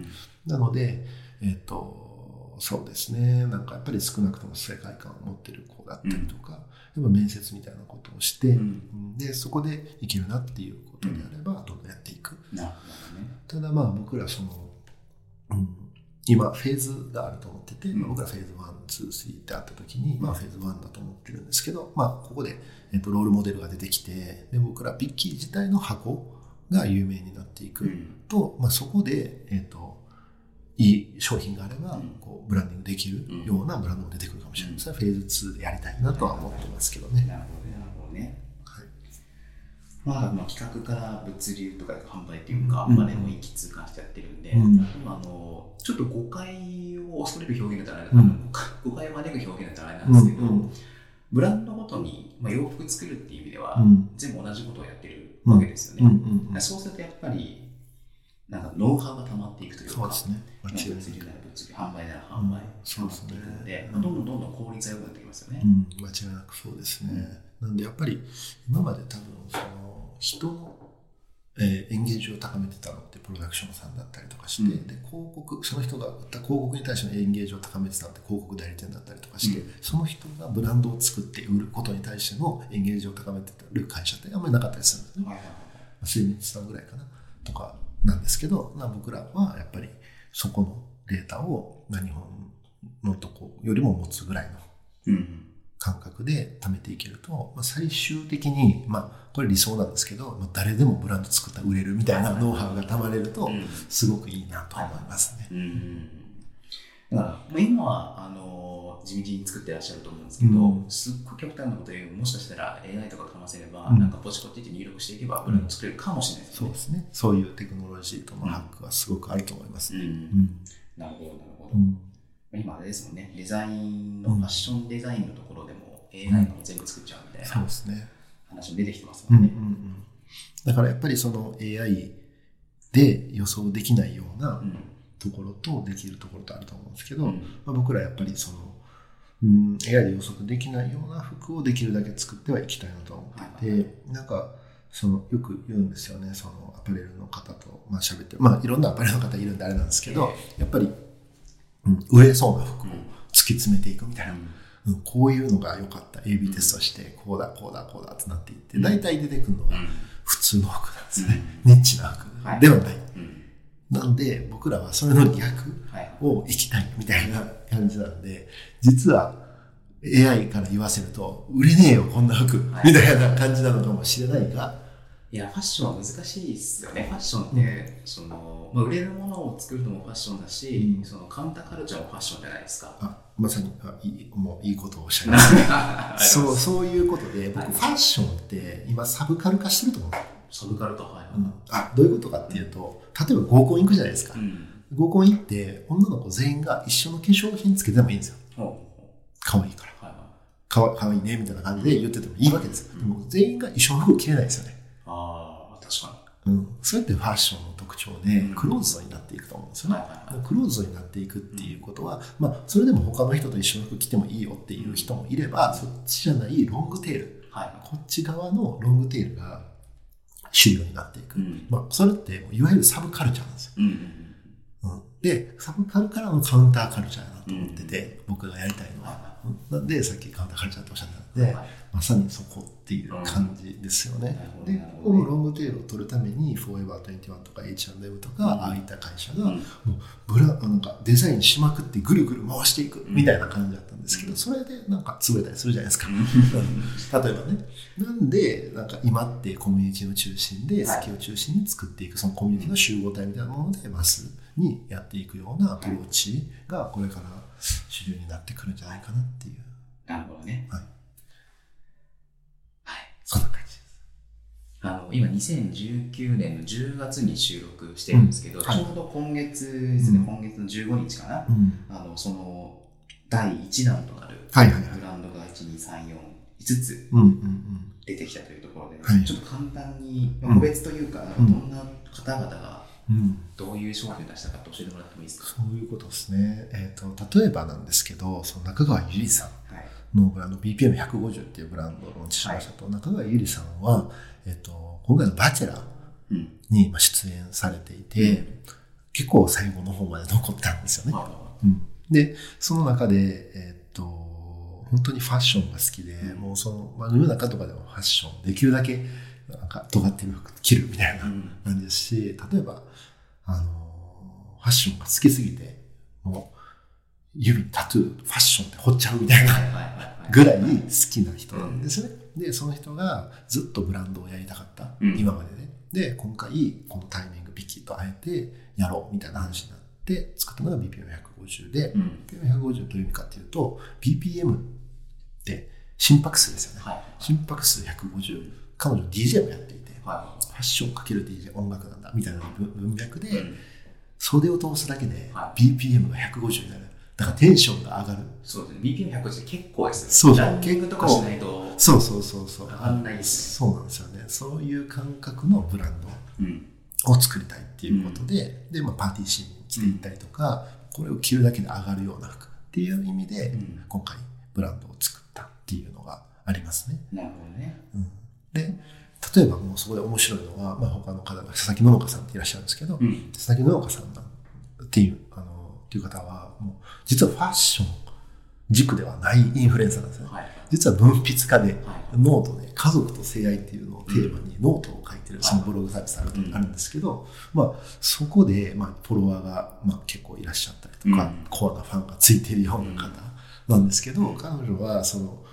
なので、えっ、と、そうですね。なんかやっぱり少なくとも世界観を持ってる子だったりとか、やっぱ面接みたいなことをして、うんで、そこでいけるなっていうことであれば、どんどんやっていく。なるほどね。ただまあ僕らその、うん、今フェーズがあると思ってて、うんまあ、僕らフェーズ1、2、3ってあった時に、まあフェーズ1だと思ってるんですけど、まあここで、えっとロールモデルが出てきて、で僕らピッキー自体の箱が有名になっていくと、まあそこで、えっと、いい商品があればうん、こう、ブランディングできるようなブランドも出てくるかもしれない。それはフェーズ2でやりたい。なとは思ってますけどね。なるほどね、なるほどね。はい。まあ、まあ企画から物流とか販売っていうか、うん。まあでも一気通貫してやってるんで、うん。今あのちょっと誤解を恐れる表現だったらん。誤解を招く表現だったらあれなんですけど、うん。ブランドごとに、まあ、洋服作るっていう意味では、うん全部同じことをやってるわけですよね。そうするとやっぱりなんかノウハウが溜まっていくというかそうですね。物流なら物流販売なら販売、うんそうですねで、どんどんどんどん効率が良くなってきますよね。うん、間違いなくそうですね。なんでやっぱり今まで多分その人の、えーエンゲージを高めてたのってプロダクションさんだったりとかして、うんで広告その人が売った広告に対してのエンゲージを高めてたのって広告代理店だったりとかして、うその人がブランドを作って売ることに対してのエンゲージを高めてる会社ってあんまりなかったりするんですね。はいはいはい水密さんぐらいかなとかなんですけど、まあ、僕らはやっぱりそこのデータを、まあ、日本のとこよりも持つぐらいのうん。感覚で貯めていけると、まあ、最終的に、まあ、これ理想なんですけど、まあ、誰でもブランド作ったら売れるみたいなノウハウが貯まれるとうん。すごくいいなと思いますね。うんまあ、今はあの地道に作ってらっしゃると思うんですけど、うん。すっごい極端なこと言うもしかしたら AI とかかませれば、うん。なんかポチポチって入力していけばブランド作れるかもしれないですね。そうですね。そういうテクノロジーとのハックはすごくあると思います。ね。うん。うん。なるほどなるほど、うん。今あれですもんね。デザインのファッションデザインのところでも AI が全部作っちゃうみたいそうなですね。話も出てきてますうんうんうもんね。ん。だからやっぱりその AI で予想できないようなうんところとできるところとあると思うんですけど、うん。まあ、僕らやっぱりその、うん、AI で予測できないような服をできるだけ作ってはいきたいなと思っていて、はいなんかそのよく言うんですよねそのアパレルの方と、まあ喋ってるまあいろんなアパレルの方いるんであれなんですけど、やっぱり、うん、売れそうな服を突き詰めていくみたいな、うん、こういうのが良かった。AB テストしてこうだこうだこうだってなっていって大体出てくるのが普通の服なんですね、ニッチな服ではない、うんなんで僕らはそれの逆はい。を行きたいみたいな感じなんで、実は AI から言わせると、売れねえよ、こんな服、はい。みたいな感じなのかもしれないが、いやファッションは難しいですよね。ファッションって、そのまあ、売れるものを作るのもファッションだし、うん。そのカウンターカルチャーもファッションじゃないですか。あまさにあいいもういいことをおっしゃいます。そう、そういうことで、僕、はい。ファッションって今サブカル化してると思う。んですよ。サブカルとはいはい。うんあどういうことかっていうと、例えば合コン行くじゃないですかう。ん。合コン行って、女の子全員が一緒の化粧品つけてもいいんですよ。可愛いから。かわかわいいね、みたいな感じで言っててもいいわけですよ。でも全員が一緒の服着れないですよね。ああ、確かうん、それってファッションの特徴で、うんクローズドになっていくと思うんですよに。ね。クローズドになっていくっていうことは、まあ、それでも他の人と一緒の服着てもいいよっていう人もいれば、そっちじゃないロングテール、はいはこっち側のロングテールが主流になっていく。い。うん。まあ、それっていわゆるサブカルチャーなんですよ。うんで、サブカルからのカウンターカルチャーだなと思ってて、僕がやりたいのは。なんで、さっきカウンターカルチャーっておっしゃったので、はいまさにそこっていう感じですよね。でこのロングテールを取るために、フォーエバー21とか H&M とか、ああいった会社が、ブラなんかデザインしまくってぐるぐる回していくみたいな感じだったんですけど、それでなんか潰れたりするじゃないですか。例えばね。なんで、なんか今ってコミュニティの中心で、はい好きを中心に作っていく、そのコミュニティの集合体みたいなもので、マスにやっていくようなアプローチが、これから主流になってくるんじゃないかなっていう。なるほどね。はい。はい。そんな感じです。あの今2019年の10月に収録してるんですけど、うんはいちょうど今月ですね、うん今月の15日かな、うん。あのその第1弾となるはいはいはいブランドが12345つうんうんうん。出てきたというところで、はいちょっと簡単に、うん個別というか、うんどんな方々がうん。どういう商品を出したかって教えてもらってもいいですか、そういうことですね。えっ、と、例えばなんですけど、その中川ゆりさん。はいのブランド BPM150 っていうブランドをローンチしましたと、中川ゆりさんは、えっと、今回のバチェラーうん。に今出演されていて、結構最後の方まで残ったんですよね。まあうん。で、その中で、えっと、本当にファッションが好きで、うん。もうその、まあ、世の中とかでもファッション、できるだけ、なんか、尖ってる服着るみたいなうん。感じですし、例えば、あの、ファッションが好きすぎて、もう、指にタトゥー、ファッションって彫っちゃうみたいなぐらい好きな人なんですよね。で、その人がずっとブランドをやりたかった、うん。今までね。で、今回、このタイミング、ビキッとあえてやろうみたいな話になって、作ったのが BPM150 で、うん。BPM150 どういう意味かっていうと、BPM って心拍数ですよね。はい。心拍数150、彼女 DJ もやっていて、はファッションかける DJ 音楽なんだみたいな文文脈で、いうん。袖を通すだけでは BPM が150になる。だからテンションが上がる。そうですね。BPM150 って結構ですね。そう。そうランニングとかしないとそうそうそうそう。上がんないですそうなんですよね。そういう感覚のブランうん。ドを作りたいっていうことで、で、まあ、パーティーシーンに着ていったりとか、これを着るだけで上がるような服っていう意味で、うん。今回ブランドを作ったっていうのがありますね。なるほどね。うん、で、例えばもうそこで面白いのは、まあ、他の方が佐々木ののかさんっていらっしゃるんですけど、うん。佐々木ののかさんっていう、あの、っていう方は、もう、実はファッション軸ではないインフルエンサーなんですね。はい。実は文筆家で、はい。ノートで家族と性愛っていうのをテーマにノートを書いてる、んそのブログサービスある,、うん。あるんですけど、まあ、そこで、まあ、フォロワーが、まあ、結構いらっしゃったりとか、うん。コアなファンがついているような方なんですけど、彼女は、その、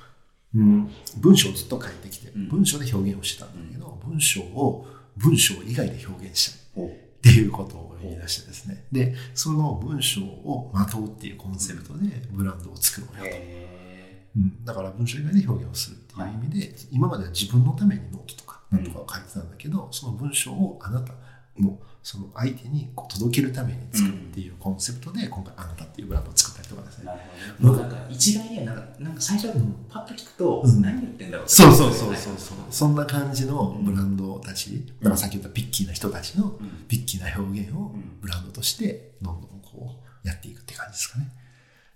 うん、文章をずっと書いてきて、うん。文章で表現をしてたんだけど、文章を文章以外で表現した。い。おっていうことを言い出してですね。で、その文章をまとうっていうコンセプトでブランドを作ろうよと。へうん、だから文章以外で表現をするっていう意味で、今までは自分のためにノートとかなんとかを書いてたんだけど、その文章をあなたのその相手にこう届けるために作るっていうコンセプトで、今回あなたっていうブランドを作ったりとかですね。ーなるほどなんか一概にはなんかなんか最初パッと聞くとうん。何言ってんだろうってそうそうそうそうはい。そう。そんな感じのブランドたち、だからさっき言ったピッキーな人たちのうん。ピッキーな表現をうん。ブランドとしてどんどんこうやっていくって感じですかね。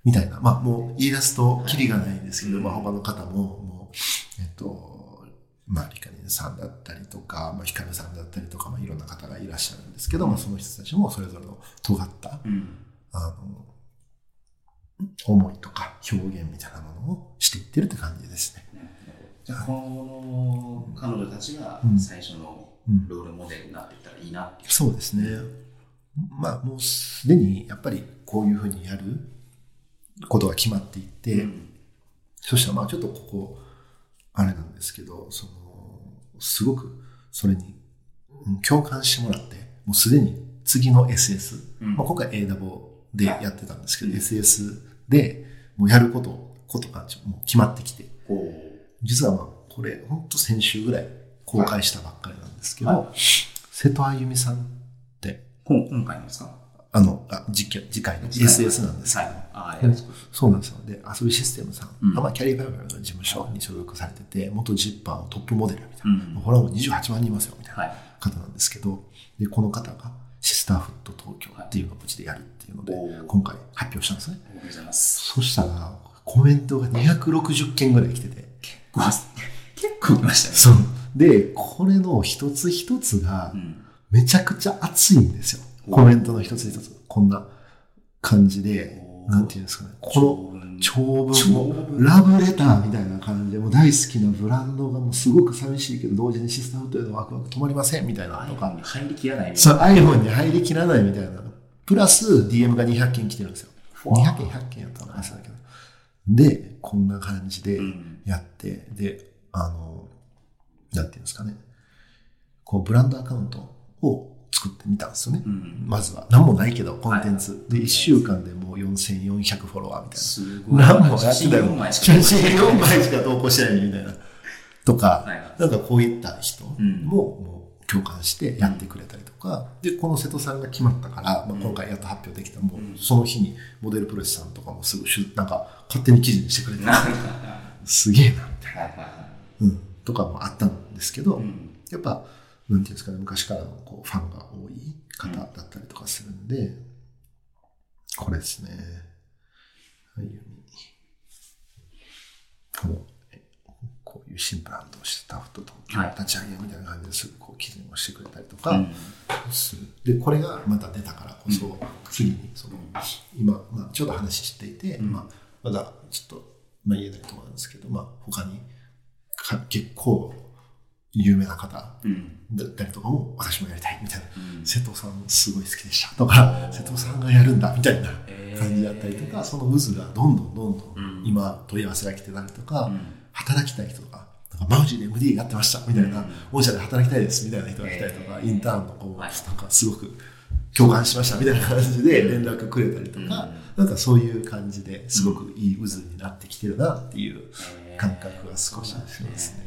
みたいな。まあもう言い出すとキリがないんですけど、うんまあ他の方ももう、えっと、まあリカリンさんだったりとか、まあヒカルさんだったりとか、まあいろんな方がいらっしゃるんですけど、まあその人たちもそれぞれの尖った、うん。あの、思いとか表現みたいなものをしていってるって感じですね。じゃあこの彼女たちがうん。最初のうん。ロールモデルになっていったらいいなっていう。そうですね。まあもうすでにやっぱりこういうふうにやることが決まっていって、うん。そしたらまあちょっとここ、あれなんですけど、その、すごくそれにうん共感してもらって、もうすでに次の SS、うん。まあ、今回 A ダボでやってたんですけど、SS でもうやること、ことがもう決まってきて、実はまあこれ本当先週ぐらい公開したばっかりなんですけど、はい。瀬戸あゆみさんって、今回のですかあの、あ次回次回の SS なんですけど、はいああ、やそうなんですよ。で、遊びシステムさん、うんまあ、キャリーバイバルの事務所に所属されてて、元ジッパーのトップモデルみたいな、うんもうフォロワーも28万人いますよみたいなはい。方なんですけど、で、この方がシスターフット東京っていうのをうちでやるっていうので、今回発表したんですね。おはようございます。そしたら、コメントが260件ぐらい来てて、うわ結構来ましたね。そう。で、これの一つ一つがう、ん。めちゃくちゃ熱いんですよ。おコメントの一つ一つ。こんな、感じで、なんていうんですかね、この長文長も、文ラブレターみたいな感じで、もう大好きなブランドがもうすごく寂しいけど、同時にシステムというのワクワク止まりませんみたいなのとか、に入りきらないそいうな。iPhone に入りきらないみたいな。プラス DM が200件来てるんですよ。200件、100件やったら話だけど。で、こんな感じでうんやって、で、あの、なんていうんですかね。こう、ブランドアカウントを作ってみたんですよね。うんまずは。何もないけど、コンテンツ。はいで、1週間でもう4400フォロワーみたいな。すごい。何もやって写真ない4枚しか写真4枚しか投稿してないみたいな。とか、はいはいなんかこういった人もんもう共感してやってくれたりとか、で、この瀬戸さんが決まったから、まあ、今回やっと発表できた、もうその日にモデルプロレスさんとかもすぐしゅ、なんか勝手に記事にしてくれて、すげえな、みたいな。うん。とかもあったんですけど、やっぱ、なんていうんですかね、昔からのこうファンが多い方だったりとかするんで、これですね。はい、この、えこういう新ブランドをスタッフとはい立ち上げみたいな感じですぐこう記事にもしてくれたりとかうんする。で、これがまた出たからこそ、次に、その、今、まあ、ちょうど話していて、んまあ、まだちょっと、まあ、言えないと思うんですけど、まあ、他にか結構有名な方。うん。だったりとかも私もやりたいみたいな、うん。瀬戸さんすごい好きでしたとか瀬戸さんがやるんだみたいな感じだったりとか、その渦がどんどんどんどうん。ん今問い合わせが来てたりとか、うん。働きたい人とかなんかマウジで MD やってましたみたいな、うん。で働きたいですみたいな人が来たりとか、へー。インターンの子もはい。なんかすごく共感しましたみたいな感じで連絡くれたりとか、なんかそういう感じですごくいい渦になってきてるなっていう感覚が少ししますね。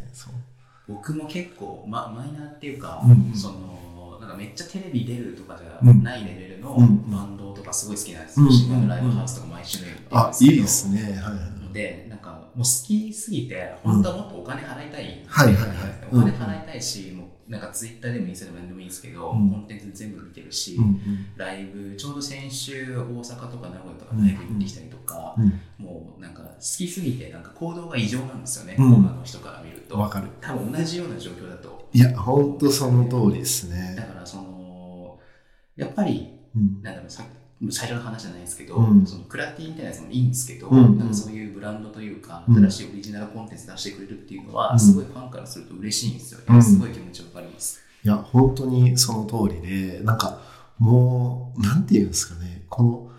僕も結構、ま、マイナーっていうか、うんうんそのなんかめっちゃテレビ出るとかじゃうんないレベルのバンドとかすごい好きなんですよ。うんうん渋谷のライブハウスとか毎週のようにあいいですね。はいはい。で、なんかもう好きすぎて、本当はもっとお金払いたい。はいはいはいお金払いたいし、もうなんかツイッターでもインスタでも何でもいいんですけど、うんコンテンツ全部見てるし、うんうんライブ、ちょうど先週大阪とか名古屋とかライブ行ってきたりとか、うんもうなんか好きすぎて、なんか行動が異常なんですよね、うん他の人から見ると。わかる。多分同じような状況だと。いや、ほんとその通りですだね。からその、やっぱり、うん。なんだろうさ最初の話じゃないですけど、うん。そのクラティみたいなやつもいいんですけど、うん。なんかそういうブランドというか、うん。新しいオリジナルコンテンツ出してくれるっていうのは、うん。すごいファンからすると嬉しいんですよね。うん。すごい気持ちわかります。いや、本当にその通りで、なんか、もう、なんていうんですかね、この、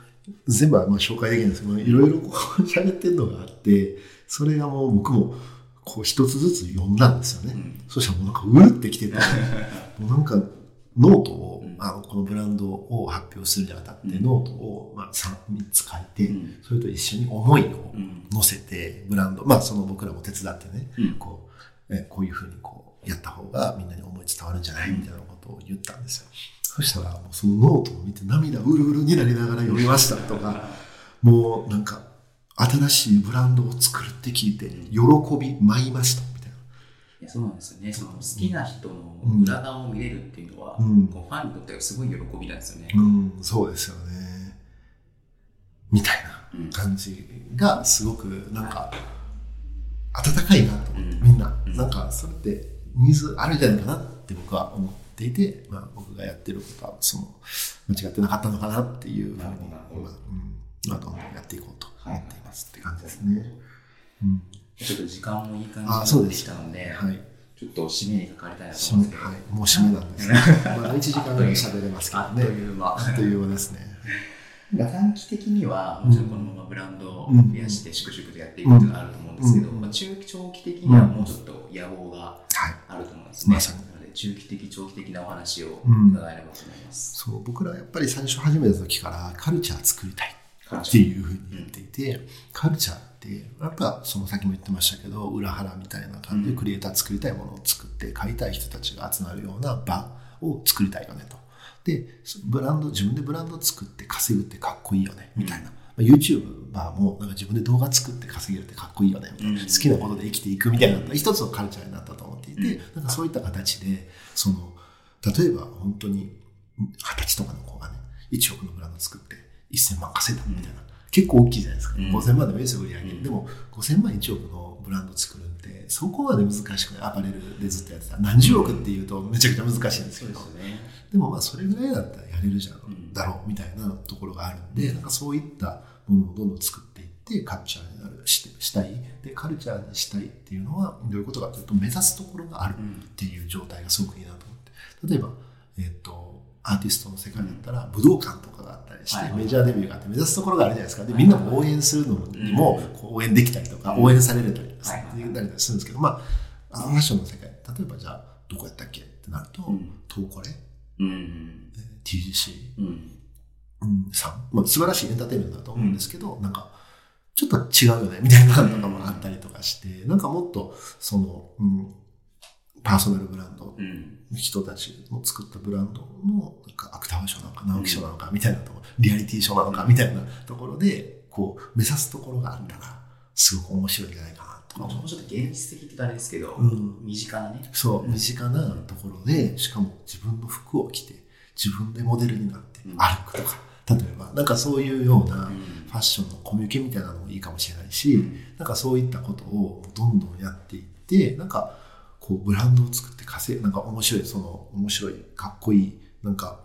全部はまあ紹介できないんですけど、いろいろこう喋ってるのがあって、それがもう僕も、こう一つずつ読んだんですよね。うん。そしたらもうなんかうるってきてて、もうなんかノートを、うんあのこのブランドを発表するにあたって、うんノートを、まあ、3, 3つ書いて、うん。それと一緒に思いをうん。載せて、ブランド、まあその僕らも手伝ってね、うん。こうえこういうふうにこうやった方がみんなに思い伝わるんじゃないみたいなことを言ったんですよ。そしたらもうそのノートを見て涙うるうるになりながら読みましたとか、もうなんか新しいブランドを作るって聞いて喜び舞いましたいやそうなんですよね。その好きな人の裏側を見れるっていうのは、うん。こうファンにとってはすごい喜びなんですよね。うん、そうですよね。みたいうん。な感じがすごくなんか温かいなと思って、うん。みんな、うん。なんかそれってニーズあるんじゃないかなって僕は思っていて、まあ、僕がやってることはその間違ってなかったのかなっていうふうに今、うん。まあ、どんどんやっていこうと思っていますって感じですね。うんちょっと時間もいい感じになってきたので、はいちょっと締めにかかりたいなと思うんですけど、はい、もう締めなんですね。まあ1時間ぐらい喋れますけどあっね。という間。あっという間ですね。短期的には、もちろんこのままブランドを増やして、粛々とやっていくっていうのがあると思うんですけど、うんまあ、中長期的にはもうちょっと野望がはい。あると思うんですね。まさになので、中期的、長期的なお話をうん伺えればと思います。そう僕らやっぱり最初始めた時からカルチャー作りたいっていうふうに言っていて、カルチャーってやっぱその先も言ってましたけど裏腹みたいな感じでクリエイター作りたいものを作って買いたい人たちが集まるような場を作りたいよねと。でブランド自分でブランド作って稼ぐってかっこいいよねみたいな。まあ YouTuber もなんか自分で動画作って稼げるってかっこいいよねみたいな、うん。好きなことで生きていくみたいな一つのカルチャーになったと思っていて、うん。なんかそういった形でその例えば本当に二十歳とかの子がね1億のブランド作って1000万稼いだみたいな、結構大きいじゃないですか、うん。5000万でもいいですよ売り上げ、うん。でも5000万1億のブランド作るってそこまで難しくない。アパレルでずっとやってた。何十億っていうとめちゃくちゃ難しいんですけど、そうですね。でもまあそれぐらいだったらやれるじゃん、ん。だろうみたいなところがあるんで、なんかそういったものをどんどん作っていってカルチャーになるししたい。でカルチャーにしたいっていうのはどういうことかというと目指すところがあるっていう状態がすごくいいなと思って。例えば、えっとアーティストの世界だったら武道館とかがあったりして、はい。メジャーデビューがあって目指すところがあるじゃないですか。でみんなも応援するのにも応援できたりとか、応援されるたりするんですけどまあファッションの世界例えばじゃあどこやったっけってなると、ん。東コレ？うん。TGC うん。うん、さん、まあ、素晴らしいエンターテインメントだと思うんですけど、なんか、ちょっと違うよね、みたいなのとかもあったりとかして、なんかもっと、その、うん、パーソナルブランドうん。の人たちの作ったブランドの、なんか、芥川賞なのか、直木賞なのか、みたいなところ、リアリティ賞なのか、みたいなところで、こう、目指すところがあったら、すごく面白いんじゃないかな、とかもうちょっと現実的ってあれですけど、うん。身近なね。そう、身近なところで、しかも自分の服を着て、自分でモデルになってうん。歩くとか、例えば、なんかそういうようなうん。ファッションのコミュニケみたいなのもいいかもしれないし、なんかそういったことをどんどんやっていって、なんかこうブランドを作って稼い、なんか面白い、その面白い、かっこいい、なんか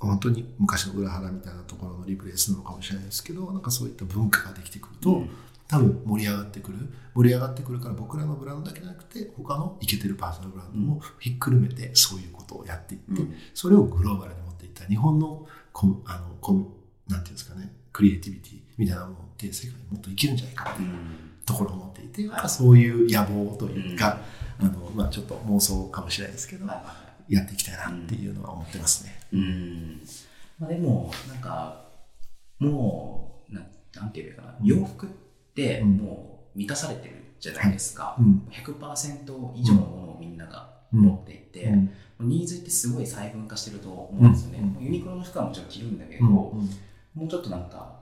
本当に昔の裏腹みたいなところのリプレイスなのかもしれないですけど、なんかそういった文化ができてくると、うん。多分盛り上がってくる。盛り上がってくるから僕らのブランドだけじゃなくて他のイケてるパーソナルブランドもひっくるめてそういうことをやっていって、うん。それをグローバルに持っていった。日本のコムあのコムなんていうんですかねクリエイティビティみたいなものって世界にもっと生きるんじゃないかってう。いうんところを持っていて、なんかそういう野望というか、あのまあ、ちょっと妄想かもしれないですけど、やっていきたいなっていうのは思ってますね。うん。まあでも、なんか、もう、なんなんていいかな、洋服ってうん。もう満たされてるじゃないですか。うん。100%以上のものをみんなが持っていて、うん。ニーズってすごい細分化してると思うんですよね。うん。ユニクロの服はもちろん着るんだけど、うん。もうちょっとなんか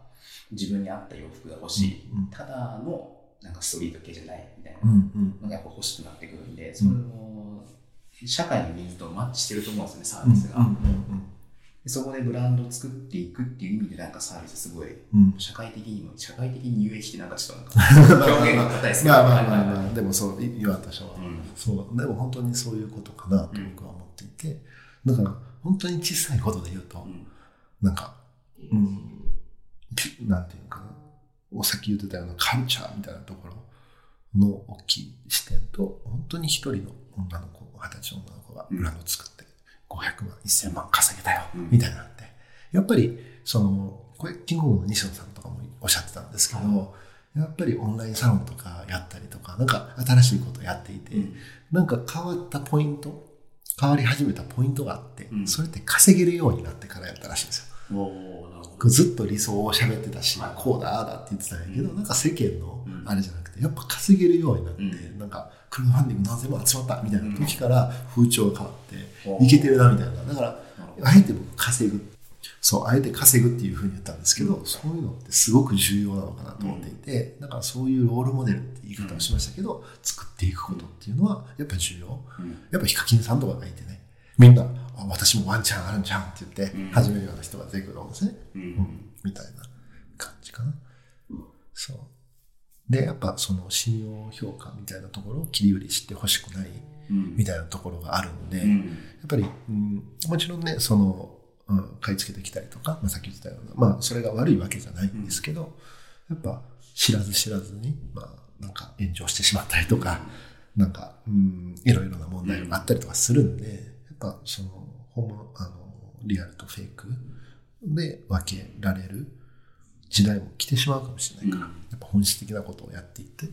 自分に合った洋服が欲しい。うん。ただのなんかストリート系じゃないみたいな。うんうん。のがやっぱ欲しくなってくるんで、それの社会のニーズとマッチしてると思うんですよね、サービスが。うんでそこでブランドを作っていくっていう意味でなんかサービスすごいうん。うん社会的にも社会的に有益ってなんかちょっとなんか 表現が硬いですけどまあまあまあまあ、でもそう、い言われた人は、うん。そう、でも本当にそういうことかなと僕は思っていて、だから本当に小さいことで言うと、うん。なんか、うん、きなんていうおさっき言ってたようなカルチャーみたいなところの大きい視点と、本当に一人の女の子、二十歳の女の子がブランドを作って、500万、1000万稼げたよ、うん。みたいなのって、やっぱり、その、これ、キングオブの西野さんとかもおっしゃってたんですけど、やっぱりオンラインサロンとかやったりとか、なんか新しいことやっていて、うん。なんか変わったポイント、変わり始めたポイントがあって、うん。それって稼げるようになってからやったらしいんですよ。ずっと理想を喋ってたし、はい。こうだ、ああだって言ってたんやけど、うん。なんか世間のうん。あれじゃなくて、やっぱ稼げるようになって、うん。なんかクラウドファンディング何千万集まったみたいな時から風潮が変わって、うんいけてるなみたいな。だから、あえて僕稼ぐ。そう、あえて稼ぐっていうふうに言ったんですけど、そういうのってすごく重要なのかなと思っていて、だからそういうロールモデルって言い方をしましたけど、作っていくことっていうのはやっぱ重要。うん。やっぱヒカキンさんとかがいてね、みんな、あ私もワンチャンあるんじゃんって言ってうん始めるような人が出てくるんですね。うんうんみたいな感じかな。そう。で、やっぱその信用評価みたいなところを切り売りしてほしくないうんみたいなところがあるんで、やうんっぱり、うん、もちろんね、その、うん、買い付けてきたりとか、まあ、さっき言ってたような、まあ、それが悪いわけじゃないんですけど、やっぱ知らず知らずに、まあ、なんか炎上してしまったりとか、なんか、うん、いろいろな問題があったりとかするんで、ぱその、本物、あの、リアルとフェイクで分けられる時代も来てしまうかもしれないから、うん。やっぱ本質的なことをやっていって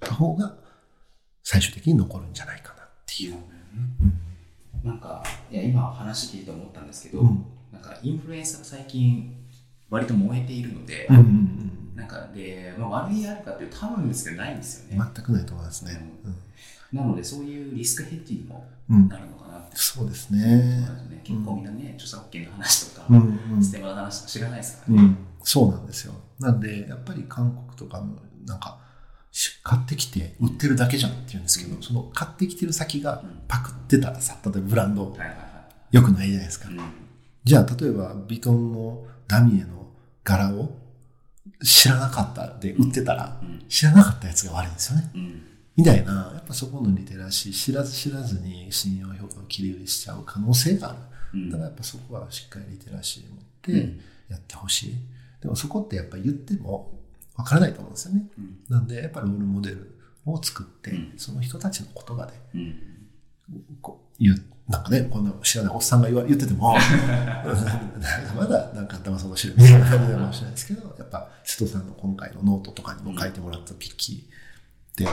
た方が、最終的に残るんじゃないかなっていう。なんかいや今話聞いて思ったんですけど、うん。なんかインフルエンサーが最近割と燃えているので、うんうんなんかで、まあ、悪いあるかっていうと多分ですけどないんですよね、全くないと思いますね。なのでそういうリスクヘッジにもうん。うんなるのかそうですね。結構みん。なね、著作権の話とか、ステマの話とか知らないですからね、うん、そうなんですよ。なんで、やっぱり韓国とかの、なんか、し買ってきて売ってるだけじゃんって言うんですけど、うん。その買ってきてる先がうん。パクってたらさ、例えばブランド。はいはいは良くないじゃないですか。じゃあ、例えばビトンのダミエの柄を知らなかったで売ってたら、うん。知らなかったやつが悪いんですよね。うんみたいな、やっぱそこのリテラシー、知らず知らずに信用評価を切り売りしちゃう可能性がある。うん。だからやっぱそこはしっかりリテラシーを持うってん。やってほしい。でもそこってやっぱ言ってもわからないと思うんですよね。うん。なんでやっぱりロールモデルを作って、うん。その人たちの言葉で。うん。こう言う、なんかね、こんな知らないおっさんが言わ言ってても、まだなんか騙そうとしてるみたいな感じかもしれないですけど、やっぱ瀬戸さんの今回のノートとかにも書いてもらったピッキーで、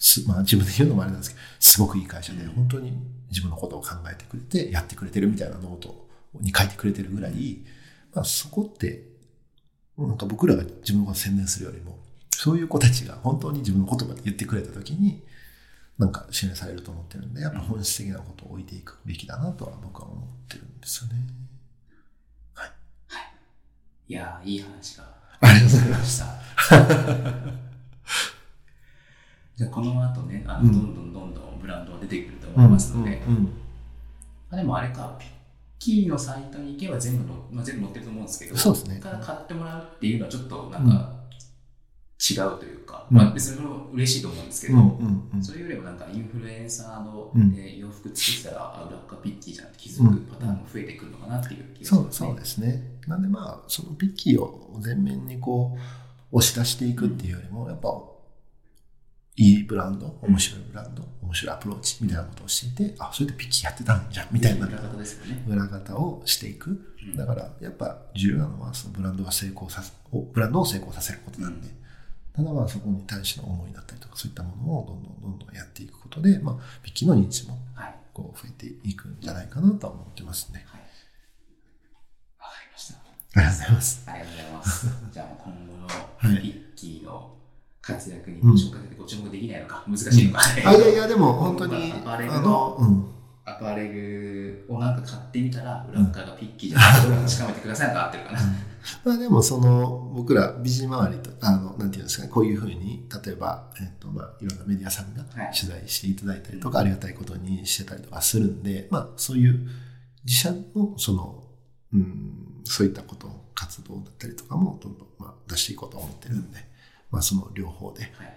すまあ自分で言うのもあれなんですけど、すごくいい会社で、本当に自分のことを考えてくれて、やってくれてるみたいなノートに書いてくれてるぐらい、まあそこって、なんか僕らが自分を宣伝するよりも、そういう子たちが本当に自分の言葉で言ってくれたときに、なんか支援されると思ってるんで、やっぱ本質的なことを置いていくべきだなとは僕は思ってるんですよね。いやーいい話がありがとうございました。じゃあこの後ね、あのうん。どんどんどんどんブランドが出てくると思いますので、あでもあれか、 picki のサイトに行けば全部の、まあ、全部載ってると思うんですけど、そうですね。から買ってもらうっていうのはちょっとなんか違うというか、うん。まあ別にそれも嬉しいと思うんですけど、それよりもなんかインフルエンサーの、うん。えー洋服作ったら、あ、裏側 picki じゃんって気づくパターンも増えてくるのかなっていう気がしますね。そうですね。なんでまあ、その picki を前面にこう、押し出していくっていうよりも、やっぱ、いいブランド、面白いブランド、面白いアプローチみたいなことをしていて、あ、それで picki やってたんじゃん、みたいな裏方ですよね。裏方をしていくうん。だから、やっぱ重要なのは、そのブランドが成功させ、おブランドを成功させることなんで、ただまあそこに対しての思いだったりとか、そういったものをどんどんどんどんやっていくことで、まあ、ピッキーの認知もはい。こう増えていくんじゃないかなとは思ってますね。はい。わかりました。ありがとうございます。ありがとうございます。じゃあ今後のはいピッキーの活躍にご注目ご注目できないのか、難しいのか。あ、いやいや、でも本当に、アパレルあのの、うん。アパレルをなんか買ってみたら、裏側がピッキーじゃないうか確かめてくださいのが合ってるかな。まあでもその僕ら美人周りとあのなんていうんですかねこういうふうに例えば、えっとまあ、いろんなメディアさんがはい取材していただいたりとか、ありがたいことにしてたりとかするんでまあそういう自社のそのうんそういったこと活動だったりとかもどんどん、まあ、出していこうと思ってるんで、まあその両方ではい。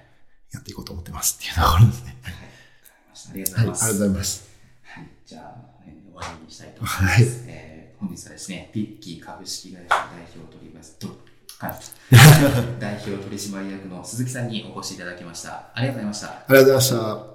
やっていこうと思ってますっていうところですね。はい。ありがとうごはい、ありがざいます。とうございます。はい、じゃあ、えー終わりにしたいと思います。はいえー本日はですね、ピッキー株式会社代表取締と、はい、代表取締役の鈴木さんにお越しいただきました。ありがとうございました。ありがとうございました。